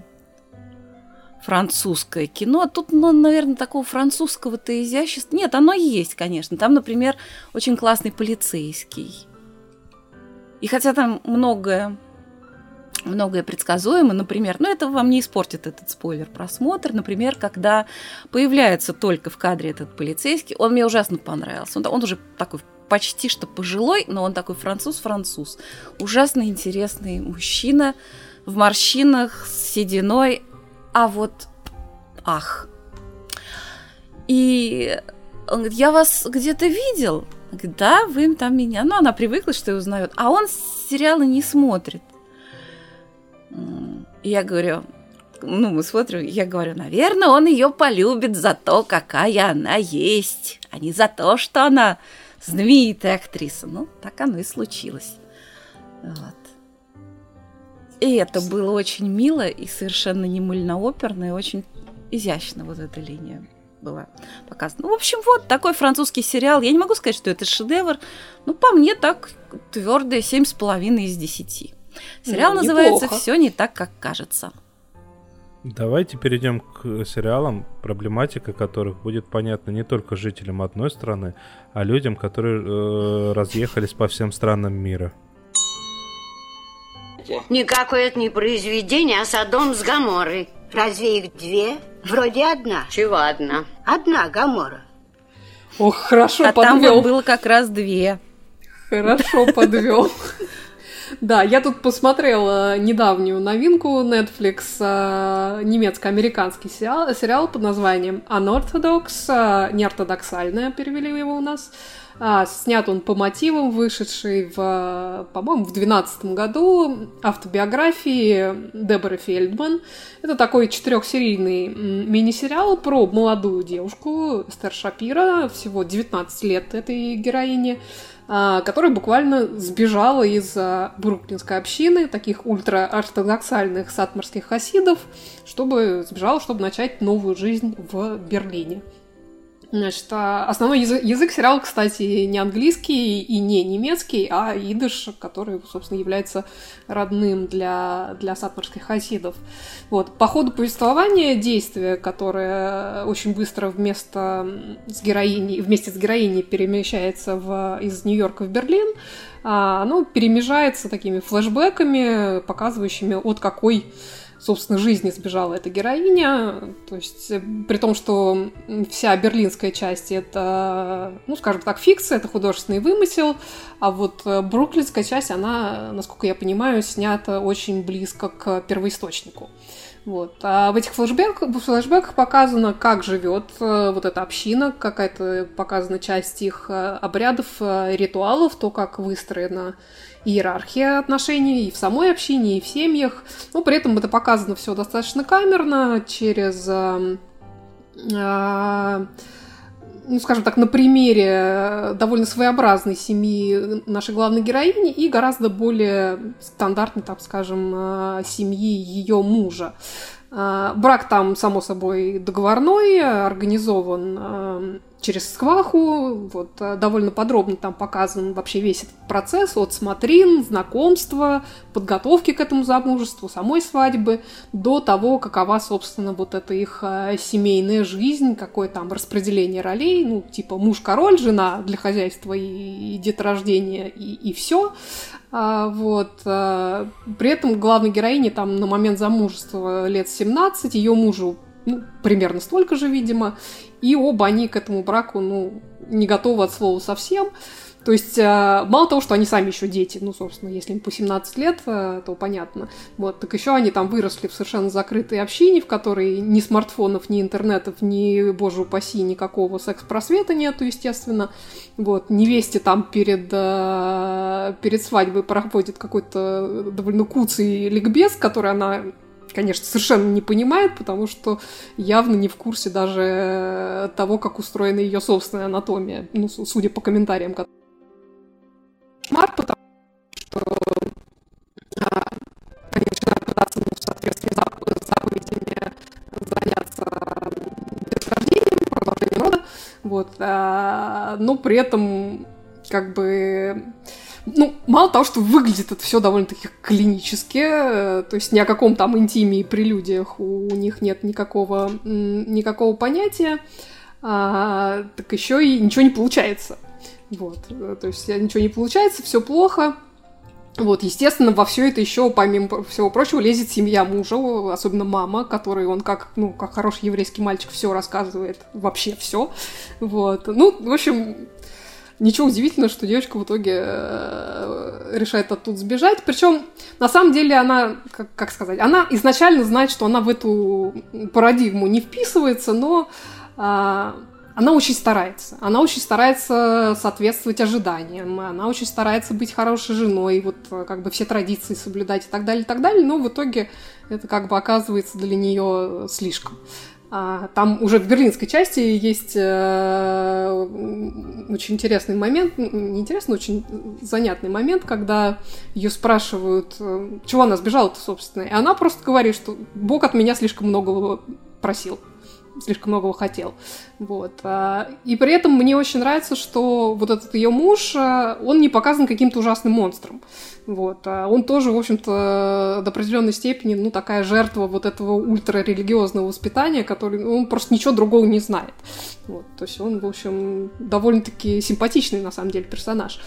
французское кино, тут, ну, наверное, такого французского-то изящества... Нет, оно есть, конечно. Там, например, очень классный полицейский. И хотя там многое многое предсказуемо, например, ну это вам не испортит этот спойлер просмотр, например, когда появляется только в кадре этот полицейский, он мне ужасно понравился, он, он уже такой почти что пожилой, но он такой француз-француз, ужасно интересный мужчина в морщинах с сединой, а вот ах. И он говорит, я вас где-то видел. Да, вы там меня. Ну, она привыкла, что ее узнают. А он сериалы не смотрит. И я говорю, ну, мы смотрим, я говорю, наверное, он ее полюбит за то, какая она есть, а не за то, что она знаменитая актриса. Ну, так оно и случилось. Вот. И это было очень мило и совершенно не мыльно-оперно, и очень изящно вот эта линия была показана. Ну, в общем, вот такой французский сериал. Я не могу сказать, что это шедевр, но по мне так твердые семь с половиной из десяти. Сериал Ну, называется неплохо. «Все не так, как кажется». Давайте перейдем к сериалам, проблематика которых будет понятна не только жителям одной страны, а людям, которые э, разъехались по всем странам мира. Никакое это не произведение, а Содом с Гаморой. Разве их две? Вроде одна. Чего одна? Одна Гамора. Ох, хорошо а там подвел. вот было как раз две. Хорошо подвел. Да, я тут посмотрела недавнюю новинку Netflix, э, немецко-американский сериал, сериал под названием Unorthodox, э, неортодоксальная, перевели его у нас. А, снят он по мотивам, вышедший, в, по-моему, в 2012 году автобиографии Деборы Фельдман. Это такой четырехсерийный мини-сериал про молодую девушку Эстер Шапира, всего 19 лет этой героине, которая буквально сбежала из а, бруклинской общины, таких ультраортодоксальных сатмарских хасидов, чтобы сбежала, чтобы начать новую жизнь в Берлине. Значит, а основной язык, язык сериала, кстати, не английский и не немецкий, а идыш, который, собственно, является родным для, для сатмарских хасидов. Вот. По ходу повествования действия, которое очень быстро вместо с героиней, вместе с героиней перемещается в, из Нью-Йорка в Берлин, а, оно перемежается такими флешбэками, показывающими от какой собственно, жизни сбежала эта героиня. То есть, э, при том, что вся берлинская часть это, ну, скажем так, фикция, это художественный вымысел, а вот э, бруклинская часть, она, насколько я понимаю, снята очень близко к первоисточнику. Вот. А в этих флешбэках, в флешбэках показано, как живет э, вот эта община, какая-то показана часть их обрядов, ритуалов, то, как выстроена иерархия отношений и в самой общине, и в семьях. Но при этом это показано все достаточно камерно, через э, э, ну, скажем так, на примере довольно своеобразной семьи нашей главной героини и гораздо более стандартной, так скажем, э, семьи ее мужа. Э, брак там, само собой, договорной, организован э, через скваху. Вот, э, довольно подробно там показан вообще весь этот процесс от смотрин, знакомства, подготовки к этому замужеству, самой свадьбы, до того, какова, собственно, вот эта их семейная жизнь, какое там распределение ролей, ну, типа муж-король, жена для хозяйства и, и деторождения, и, и все. А, вот. А, при этом главной героине там на момент замужества лет 17, ее мужу ну, примерно столько же, видимо, и оба они к этому браку, ну, не готовы от слова совсем. То есть, э, мало того, что они сами еще дети, ну, собственно, если им по 17 лет, э, то понятно. Вот, так еще они там выросли в совершенно закрытой общине, в которой ни смартфонов, ни интернетов, ни, боже упаси, никакого секс-просвета нету, естественно. Вот, невесте там перед, э, перед свадьбой проходит какой-то довольно куцый ликбез, который она конечно, совершенно не понимает, потому что явно не в курсе даже того, как устроена ее собственная анатомия, ну, судя по комментариям, которые кошмар, потому что а, они начинают пытаться, ну, в соответствии с заповедями заняться происхождением, продолжением рода, вот, а, но при этом как бы ну, мало того, что выглядит это все довольно-таки клинически, э, то есть ни о каком там интиме и прелюдиях у них нет никакого, никакого понятия, а, так еще и ничего не получается. Вот, э, то есть ничего не получается, все плохо. Вот, естественно, во все это еще, помимо всего прочего, лезет семья мужа, особенно мама, которой он как, ну, как хороший еврейский мальчик все рассказывает, вообще все. Вот. Ну, в общем, ничего удивительного, что девочка в итоге э, решает оттуда сбежать. Причем, на самом деле, она, как, как сказать, она изначально знает, что она в эту парадигму не вписывается, но а, она очень старается. Она очень старается соответствовать ожиданиям, она очень старается быть хорошей женой, вот э, как бы все традиции соблюдать и так далее, и так далее, но в итоге это как бы оказывается для нее слишком. А, там уже в берлинской части есть э, очень интересный момент, не интересный, очень занятный момент, когда ее спрашивают, э, чего она сбежала-то, собственно. И она просто говорит, что Бог от меня слишком много просил слишком многого хотел. Вот. А, и при этом мне очень нравится, что вот этот ее муж, а, он не показан каким-то ужасным монстром. Вот. А он тоже, в общем-то, до определенной степени, ну, такая жертва вот этого ультрарелигиозного воспитания, который, он просто ничего другого не знает. Вот. То есть он, в общем, довольно-таки симпатичный, на самом деле, персонаж.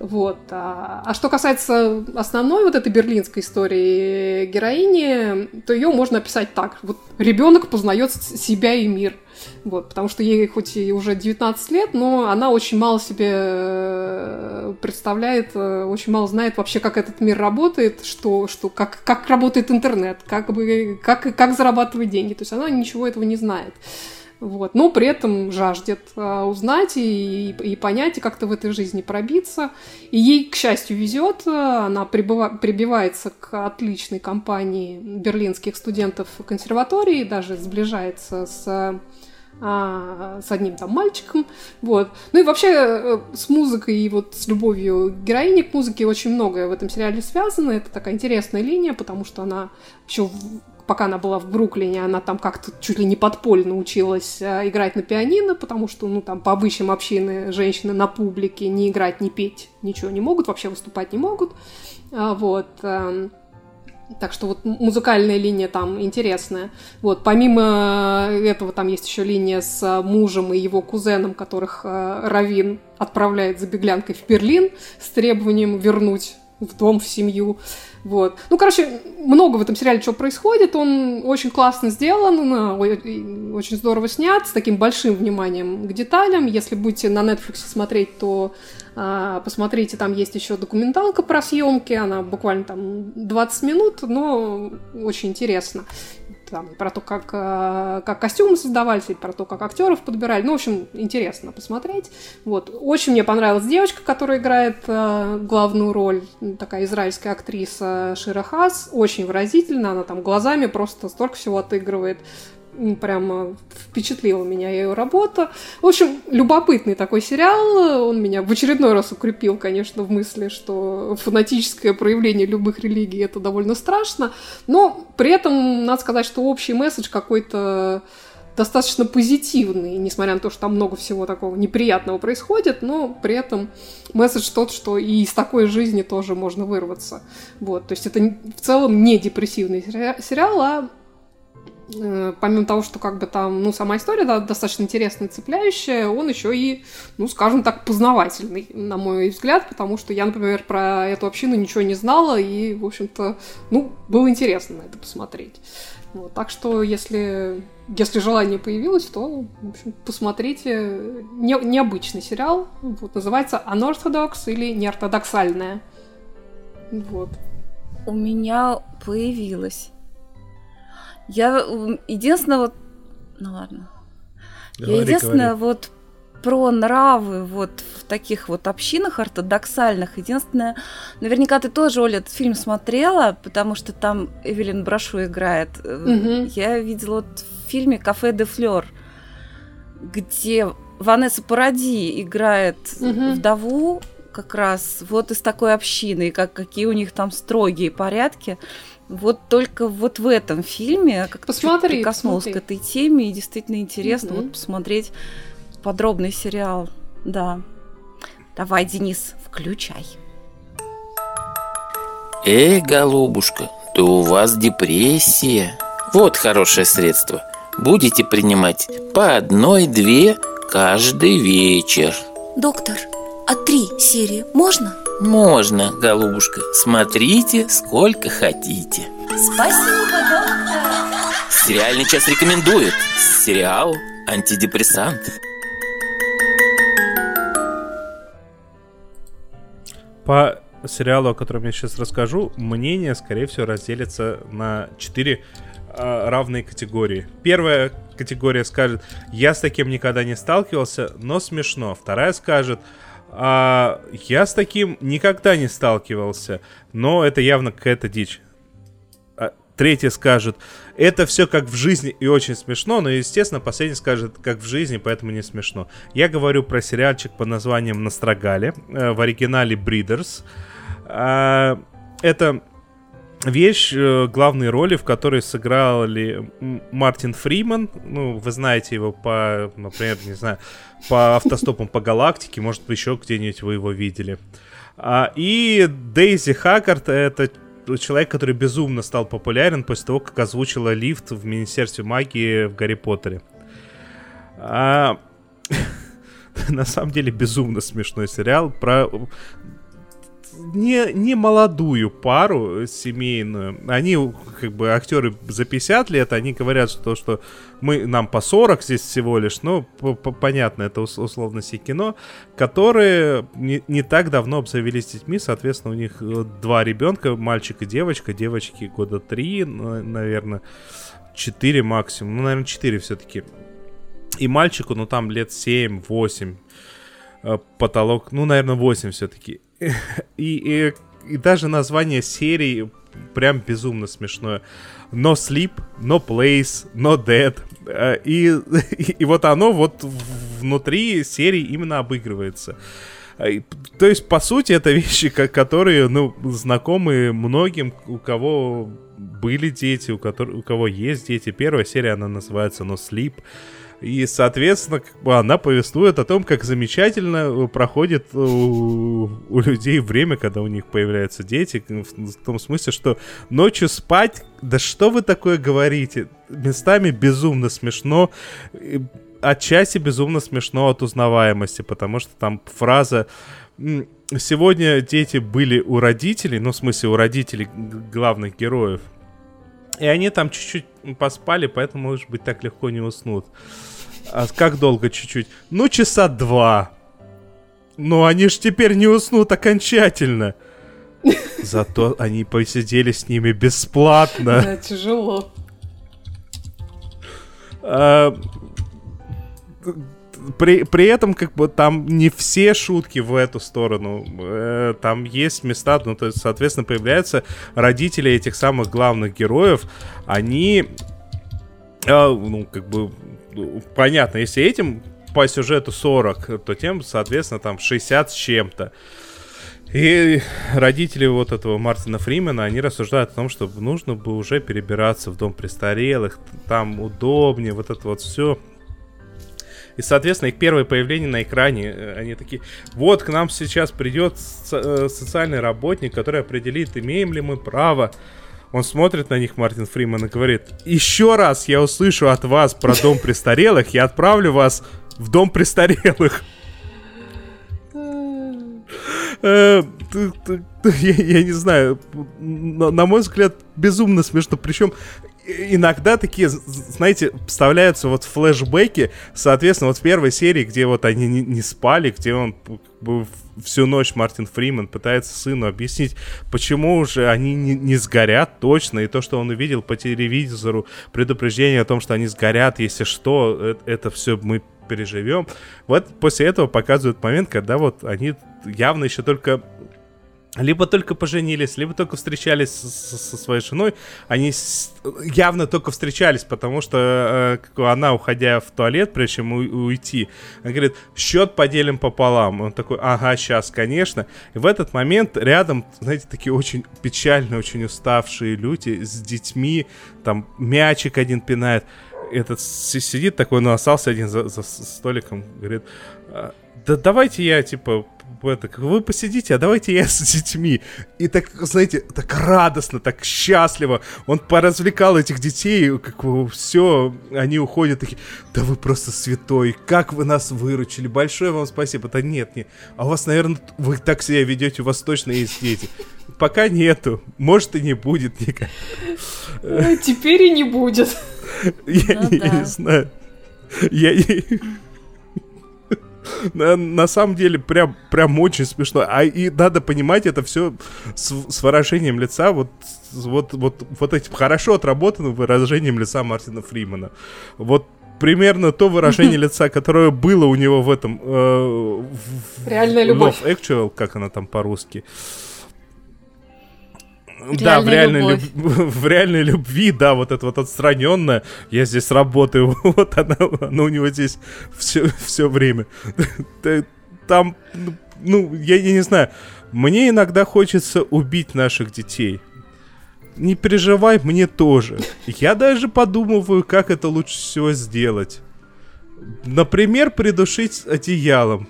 Вот. А, а что касается основной вот этой берлинской истории героини, то ее можно описать так. Вот ребенок познает себя и мир. Вот, потому что ей хоть и уже 19 лет, но она очень мало себе э, представляет, э, очень мало знает вообще, как этот мир работает, что, что, как, как работает интернет, как, бы, как, как зарабатывать деньги. То есть она ничего этого не знает. Вот. Но при этом жаждет а, узнать и, и, понять, и как-то в этой жизни пробиться. И ей, к счастью, везет. Она прибыва, прибивается к отличной компании берлинских студентов консерватории, даже сближается с а, с одним там мальчиком, вот. Ну и вообще э, с музыкой и вот с любовью героини к музыке очень многое в этом сериале связано. Это такая интересная линия, потому что она еще пока она была в Бруклине, она там как-то чуть ли не подпольно училась э, играть на пианино, потому что, ну, там, по обычаям общины женщины на публике не играть, не петь ничего не могут, вообще выступать не могут. А, вот. Эм, так что вот музыкальная линия там интересная. Вот, помимо этого там есть еще линия с мужем и его кузеном, которых э, Равин отправляет за беглянкой в Берлин с требованием вернуть в дом, в семью. Вот. Ну, короче, много в этом сериале чего происходит. Он очень классно сделан, очень здорово снят, с таким большим вниманием к деталям. Если будете на Netflix смотреть, то а, посмотрите, там есть еще документалка про съемки, она буквально там 20 минут, но очень интересно. Там, про то, как, а, как костюмы создавались, и про то, как актеров подбирали. Ну, в общем, интересно посмотреть. Вот. Очень мне понравилась девочка, которая играет э, главную роль, такая израильская актриса Шира Хас. Очень выразительно, она там глазами просто столько всего отыгрывает прямо впечатлила меня ее работа. В общем, любопытный такой сериал. Он меня в очередной раз укрепил, конечно, в мысли, что фанатическое проявление любых религий это довольно страшно. Но при этом надо сказать, что общий месседж какой-то достаточно позитивный, несмотря на то, что там много всего такого неприятного происходит, но при этом месседж тот, что и из такой жизни тоже можно вырваться. Вот, то есть это в целом не депрессивный сериал, а помимо того, что как бы там, ну, сама история да, достаточно интересная, цепляющая, он еще и, ну, скажем так, познавательный, на мой взгляд, потому что я, например, про эту общину ничего не знала, и, в общем-то, ну, было интересно на это посмотреть. Вот, так что, если, если желание появилось, то, в общем, посмотрите не, необычный сериал, вот, называется «Unorthodox» или «Неортодоксальная». Вот. У меня появилось я единственное вот... Ну ладно. Говори, я единственное говори. вот про нравы вот в таких вот общинах ортодоксальных. Единственное, наверняка ты тоже, Оля, этот фильм смотрела, потому что там Эвелин Брашу играет. Угу. Я видела вот в фильме «Кафе де Флёр», где Ванесса Паради играет угу. вдову как раз вот из такой общины, как какие у них там строгие порядки. Вот только вот в этом фильме как посмотри, прикоснулась посмотри. к этой теме, и действительно интересно угу. вот посмотреть подробный сериал. Да. Давай, Денис, включай. Эй, голубушка, то у вас депрессия. Вот хорошее средство. Будете принимать по одной-две каждый вечер. Доктор, а три серии можно? Можно, голубушка. Смотрите, сколько хотите. Спасибо, доктор. Сериальный час рекомендует. Сериал «Антидепрессант». По сериалу, о котором я сейчас расскажу, мнение, скорее всего, разделится на четыре э, равные категории. Первая категория скажет, я с таким никогда не сталкивался, но смешно. Вторая скажет, а, я с таким никогда не сталкивался, но это явно какая-то дичь. А, третья скажет, это все как в жизни и очень смешно, но, естественно, последний скажет, как в жизни, поэтому не смешно. Я говорю про сериальчик под названием «Настрогали», э, в оригинале «Бридерс». А, это вещь, э, главные роли, в которой сыграли Мартин Фриман. Ну, вы знаете его по, например, не знаю, по автостопам по галактике, может, еще где-нибудь вы его видели. А, и Дейзи Хаккарт — это человек, который безумно стал популярен после того, как озвучила лифт в Министерстве магии в Гарри Поттере. А... [laughs] На самом деле безумно смешной сериал про не, не молодую пару семейную. Они, как бы, актеры за 50 лет, они говорят, что, что мы, нам по 40 здесь всего лишь, ну, понятно, это условности кино, которые не, не так давно обзавелись детьми, соответственно, у них э, два ребенка, мальчик и девочка, девочки года 3, наверное, 4 максимум, ну, наверное, 4 все-таки. И мальчику, ну, там лет 7-8 э, потолок, ну, наверное, 8 все-таки. [laughs] И, и, и даже название серии прям безумно смешное. No Sleep, No Place, No Dead. Э, и, и, [laughs] и вот оно вот внутри серии именно обыгрывается. Э, то есть, по сути, это вещи, которые, ну, знакомы многим, у кого были дети, у, которых, у кого есть дети. Первая серия, она называется «No Sleep». И, соответственно, как бы она повествует о том, как замечательно проходит у, у людей время, когда у них появляются дети. В, в том смысле, что ночью спать, да что вы такое говорите? Местами безумно смешно. Отчасти безумно смешно от узнаваемости, потому что там фраза сегодня дети были у родителей, ну, в смысле, у родителей главных героев. И они там чуть-чуть поспали, поэтому, может быть, так легко не уснут. А как долго чуть-чуть? Ну, часа два. Но они ж теперь не уснут окончательно. Зато они посидели с ними бесплатно. Да, тяжело. А, при, при этом, как бы, там не все шутки в эту сторону. Э, там есть места, ну, то есть, соответственно, появляются родители этих самых главных героев. Они, э, ну, как бы, ну, понятно, если этим по сюжету 40, то тем, соответственно, там 60 с чем-то. И родители вот этого Мартина Фримена, они рассуждают о том, что нужно бы уже перебираться в дом престарелых, там удобнее, вот это вот все. И, соответственно, их первое появление на экране, э, они такие, вот к нам сейчас придет э, социальный работник, который определит, имеем ли мы право он смотрит на них, Мартин Фриман, и говорит, еще раз я услышу от вас про дом престарелых, я отправлю вас в дом престарелых. Э, я не знаю, на мой взгляд, безумно смешно. Причем иногда такие, знаете, вставляются вот флешбеки, соответственно, вот в первой серии, где вот они не, не спали, где он всю ночь Мартин Фриман пытается сыну объяснить, почему уже они не, не сгорят точно, и то, что он увидел по телевизору, предупреждение о том, что они сгорят, если что, это, это все мы переживем. Вот после этого показывают момент, когда вот они явно еще только либо только поженились, либо только встречались со, своей женой. Они явно только встречались, потому что э, она, уходя в туалет, прежде чем уйти, она говорит, счет поделим пополам. Он такой, ага, сейчас, конечно. И в этот момент рядом, знаете, такие очень печальные, очень уставшие люди с детьми, там мячик один пинает. Этот сидит такой, ну, остался один за, за столиком, говорит, «А, да давайте я, типа, это, вы посидите, а давайте я [laughs] с детьми. И так, знаете, так радостно, так счастливо. Он поразвлекал этих детей, как все, они уходят такие, да вы просто святой, как вы нас выручили, большое вам спасибо. Да нет, нет, а у вас, наверное, вы так себя ведете, у вас точно есть дети. Пока нету, может и не будет никак. Теперь и не будет. [laughs] Я ну не знаю. Я на, на самом деле прям, прям очень смешно. А и надо понимать это все с, с выражением лица, вот, вот, вот, вот этим хорошо отработанным выражением лица Мартина Фримана. Вот примерно то выражение [laughs] лица, которое было у него в этом... Э, в, Реальная любовь. Love Actual, как она там по-русски. Э, да, в реальной, люб... [laughs] в реальной любви, да, вот это вот отстраненное. Я здесь работаю, [laughs] вот она, она у него здесь все, все время. [laughs] Там, ну, я, я не знаю, мне иногда хочется убить наших детей. Не переживай, мне тоже. Я даже подумываю, как это лучше всего сделать. Например, придушить одеялом.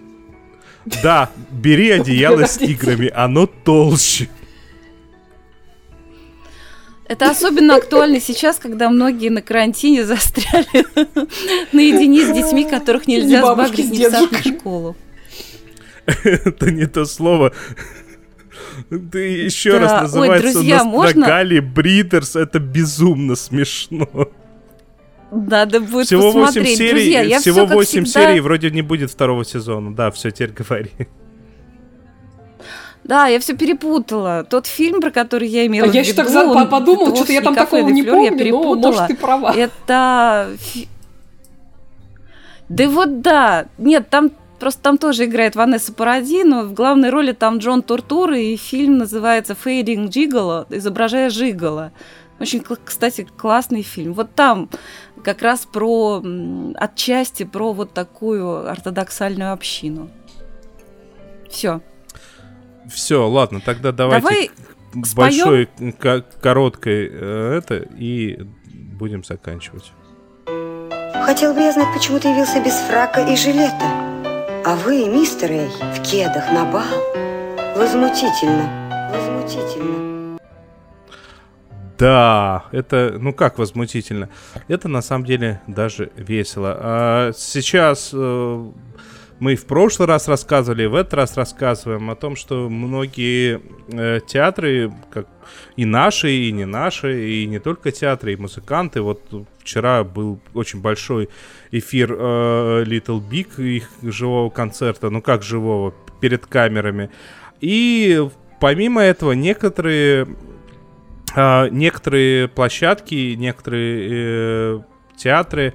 Да, бери одеяло с тиграми, оно толще. Это особенно актуально сейчас, когда многие на карантине застряли [laughs] наедине с детьми, которых нельзя сбагрить ни в сад, ни в школу. Это не то слово. Ты еще раз называется Ой, друзья, можно... Гали Бридерс. Это безумно смешно. Надо будет всего посмотреть. 8 серий, Друзья, я всего все, 8 всегда... серий, вроде не будет второго сезона. Да, все, теперь говори. Да, я все перепутала. Тот фильм, про который я имела а в виду... Я еще так он, подумала, что-то я там такого не помню, я перепутала. но, может, ты права. Это... Да вот да. Нет, там Просто там тоже играет Ванесса Парадино. В главной роли там Джон Туртур, и фильм называется «Fading Gigolo», изображая Жигала. Очень, кстати, классный фильм. Вот там как раз про, отчасти про вот такую ортодоксальную общину. Все. Все, ладно, тогда давайте Давай... большой, ко- короткой э, это и будем заканчивать. Хотел бы я знать, почему ты явился без фрака и жилета. А вы, мистер Эй, в кедах на бал. Возмутительно, возмутительно. Да, это, ну как возмутительно. Это на самом деле даже весело. А сейчас э, мы в прошлый раз рассказывали, в этот раз рассказываем о том, что многие э, театры, как и наши, и не наши, и не только театры, и музыканты. Вот вчера был очень большой эфир э, Little Big, их живого концерта, ну как живого, перед камерами. И помимо этого некоторые э, некоторые площадки, некоторые э, театры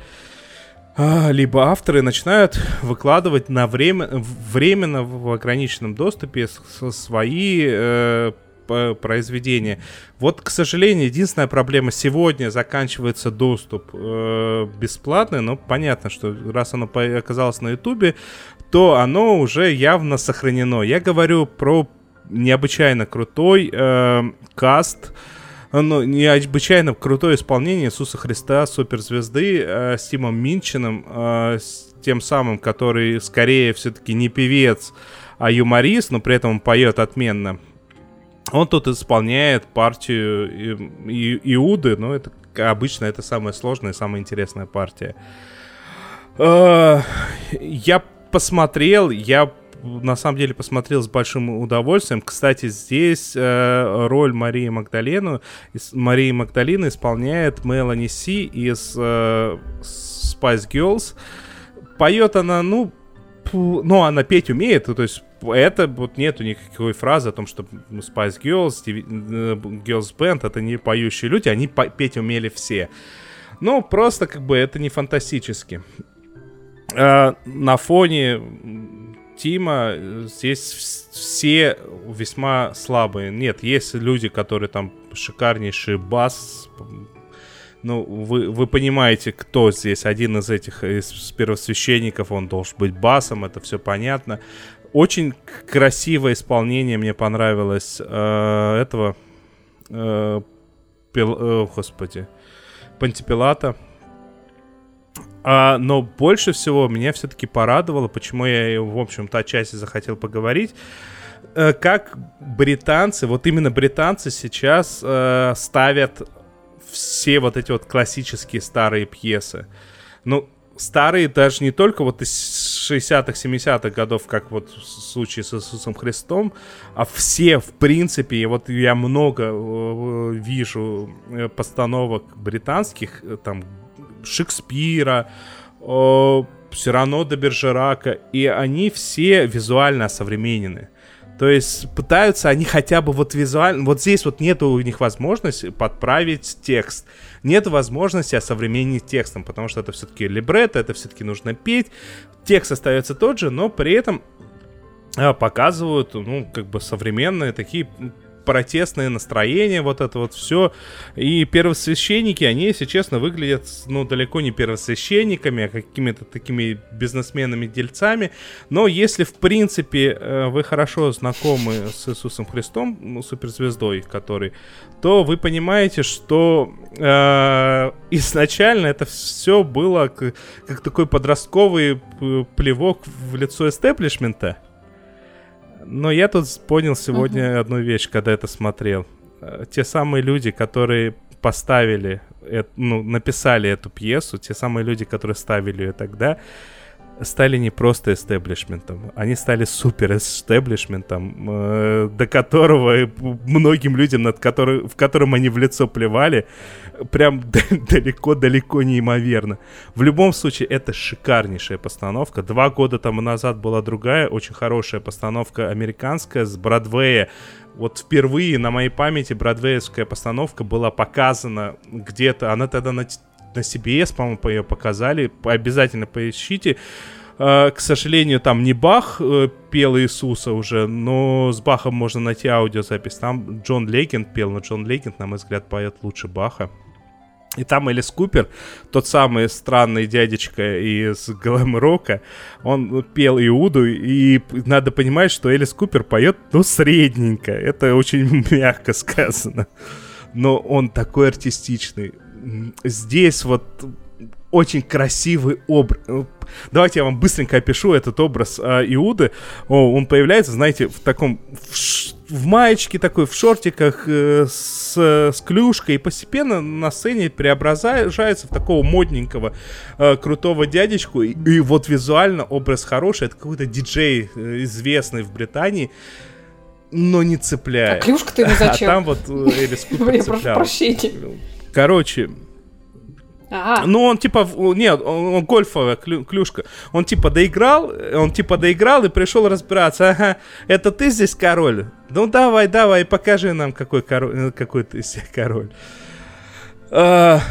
либо авторы начинают выкладывать на время, временно в ограниченном доступе свои э, произведения. Вот, к сожалению, единственная проблема сегодня заканчивается доступ э, бесплатный, но понятно, что раз оно оказалось на Ютубе, то оно уже явно сохранено. Я говорю про необычайно крутой э, каст, ну, необычайно крутое исполнение Иисуса Христа, суперзвезды, э, с Тимом Минчиным, э, с тем самым, который скорее все-таки не певец, а юморист, но при этом он поет отменно. Он тут исполняет партию И- И- Иуды, но это обычно это самая сложная самая интересная партия. Э, я посмотрел, я на самом деле посмотрел с большим удовольствием. Кстати, здесь э, роль Марии Магдалену, Марии Магдалины исполняет Мелани Си из э, Spice Girls. Поет она, ну, ну, она петь умеет, то есть это вот нету никакой фразы о том, что Spice Girls, э, Girls Band это не поющие люди, они петь умели все. Ну, просто как бы это не фантастически. А, на фоне Тима здесь все весьма слабые. Нет, есть люди, которые там шикарнейший бас. Ну, вы, вы понимаете, кто здесь. Один из этих из первосвященников, он должен быть басом, это все понятно. Очень красивое исполнение мне понравилось э, этого э, пил, э, господи, Пантипилата. А, но больше всего меня все-таки порадовало, почему я, в общем-то, отчасти захотел поговорить, э, как британцы, вот именно британцы сейчас э, ставят все вот эти вот классические старые пьесы. Ну, старые даже не только вот из 60-х, 70-х годов, как вот в случае с Иисусом Христом, а все, в принципе, и вот я много э, вижу э, постановок британских, э, там, Шекспира, э, Сирано де Бержерака, и они все визуально осовременены. То есть пытаются они хотя бы вот визуально... Вот здесь вот нет у них возможности подправить текст. Нет возможности осовременить текстом, потому что это все-таки либретто, это все-таки нужно петь. Текст остается тот же, но при этом а, показывают, ну, как бы современные такие протестное настроение, вот это вот все. И первосвященники, они, если честно, выглядят, ну, далеко не первосвященниками, а какими-то такими бизнесменами-дельцами. Но если, в принципе, э, вы хорошо знакомы с Иисусом Христом, ну, суперзвездой, который, то вы понимаете, что э, изначально это все было как, как такой подростковый плевок в лицо эстеблишмента. Но я тут понял сегодня uh-huh. одну вещь, когда это смотрел. Э, те самые люди, которые поставили, ну, написали эту пьесу, те самые люди, которые ставили ее тогда, стали не просто эстеблишментом, они стали супер эстеблишментом, э, до которого многим людям, над который, в котором они в лицо плевали, прям [laughs] далеко-далеко неимоверно. В любом случае, это шикарнейшая постановка. Два года тому назад была другая, очень хорошая постановка американская с Бродвея. Вот впервые на моей памяти бродвеевская постановка была показана где-то, она тогда на на CBS, по-моему, ее показали. Обязательно поищите. Uh, к сожалению, там не Бах uh, пел Иисуса уже, но с Бахом можно найти аудиозапись. Там Джон Лейкин пел, но Джон Лейкин, на мой взгляд, поет лучше Баха. И там Элис Купер, тот самый странный дядечка из глэм-рока, он пел Иуду, и надо понимать, что Элис Купер поет, ну, средненько. Это очень [laughs] мягко сказано. Но он такой артистичный. Здесь вот очень красивый образ. Давайте я вам быстренько опишу этот образ а, Иуды. О, он появляется, знаете, в таком в, ш, в маечке такой, в шортиках э, с, с клюшкой, и постепенно на сцене преображается в такого модненького, э, крутого дядечку. И, и вот визуально образ хороший, это какой-то диджей э, известный в Британии но не цепляет. А клюшка-то ему [laughs] зачем? А там вот э, Элис [laughs] Купер цеплял. прощения. Короче, Ага. ну, он типа, нет, он, он гольфовая клю- клюшка. Он типа доиграл, он типа доиграл и пришел разбираться. Ага, это ты здесь король? Ну давай, давай, покажи нам, какой, король, э, какой ты себя король. А,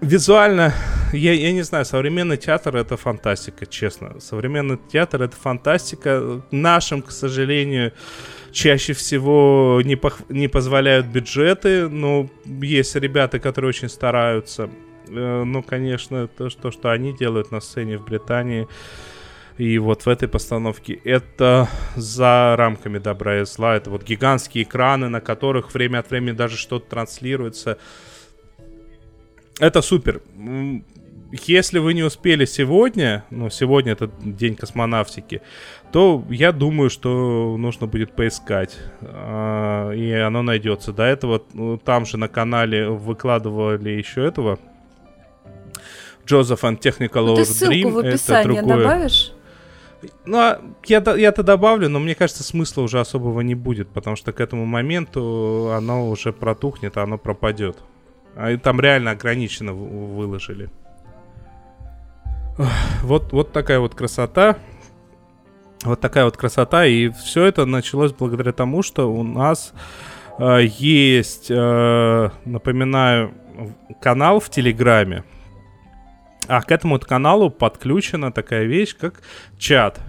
визуально, я, я не знаю, современный театр это фантастика, честно. Современный театр это фантастика. Нашим, к сожалению, чаще всего не, пох- не позволяют бюджеты, но есть ребята, которые очень стараются. Э, Ну, конечно, то, что, что они делают на сцене в Британии и вот в этой постановке, это за рамками добра и зла. Это вот гигантские экраны, на которых время от времени даже что-то транслируется. Это супер. Если вы не успели сегодня, ну, сегодня это день космонавтики, то я думаю, что нужно будет поискать. а, И оно найдется. До этого ну, там же на канале выкладывали еще этого. Joseph and Technical Ну, ты Our ссылку Dream. в это другое. добавишь? Ну, а я, я-то добавлю, но мне кажется, смысла уже особого не будет, потому что к этому моменту оно уже протухнет, оно пропадет. А там реально ограниченно в- выложили. Вот, вот такая вот красота. Вот такая вот красота. И все это началось благодаря тому, что у нас э, есть, э, напоминаю, канал в Телеграме. А к этому каналу подключена такая вещь, как чат.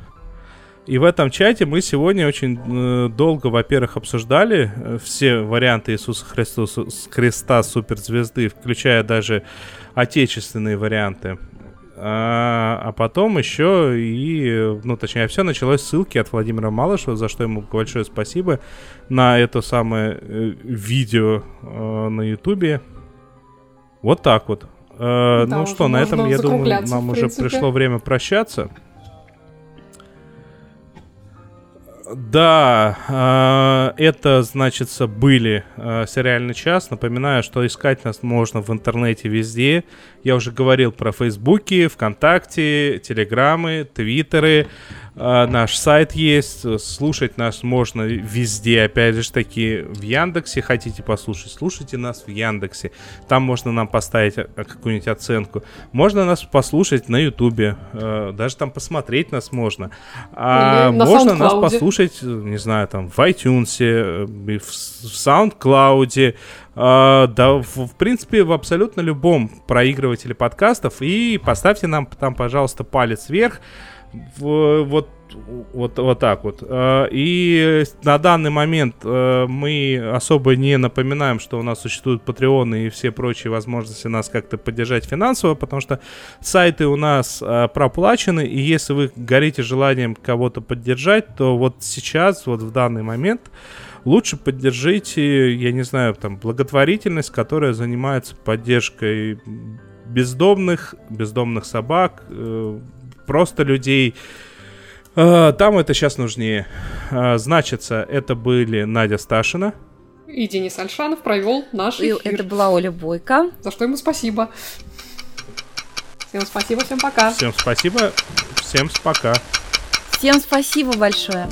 И в этом чате мы сегодня очень э, долго, во-первых, обсуждали э, все варианты Иисуса Христа, Христа суперзвезды, включая даже отечественные варианты. А, а потом еще и, ну, точнее, все началось с ссылки от Владимира Малышева, за что ему большое спасибо, на это самое э, видео э, на Ютубе. Вот так вот. Э, Да, ну уже что, на этом, я думаю, нам уже пришло время прощаться. Да, э, это, значится, были э, сериальный час. Напоминаю, что искать нас можно в интернете везде. Я уже говорил про Фейсбуки, ВКонтакте, Телеграмы, Твиттеры. Э, наш сайт есть. Слушать нас можно везде. Опять же таки, в Яндексе хотите послушать, слушайте нас в Яндексе. Там можно нам поставить э, какую-нибудь оценку. Можно нас послушать на Ютубе. Э, даже там посмотреть нас можно. А на можно нас послушать, не знаю, там в iTunes, э, в, SoundCloud, э, да, в, в принципе, в абсолютно любом проигрывателе подкастов. И поставьте нам там, пожалуйста, палец вверх. Вот, вот, вот так вот. Э, И на данный момент э, мы особо не напоминаем, что у нас существуют патреоны и все прочие возможности нас как-то поддержать финансово, потому что сайты у нас э, проплачены, и если вы горите желанием кого-то поддержать, то вот сейчас, вот в данный момент, лучше поддержите, я не знаю, там, благотворительность, которая занимается поддержкой бездомных, бездомных собак, э, просто людей. Э, Там это сейчас нужнее. Э, Значится, это были Надя Сташина. И Денис Альшанов провел наш И эфир. Это была Оля Бойко. За что ему спасибо. Всем спасибо, всем пока. Всем спасибо, всем пока. Всем спасибо большое.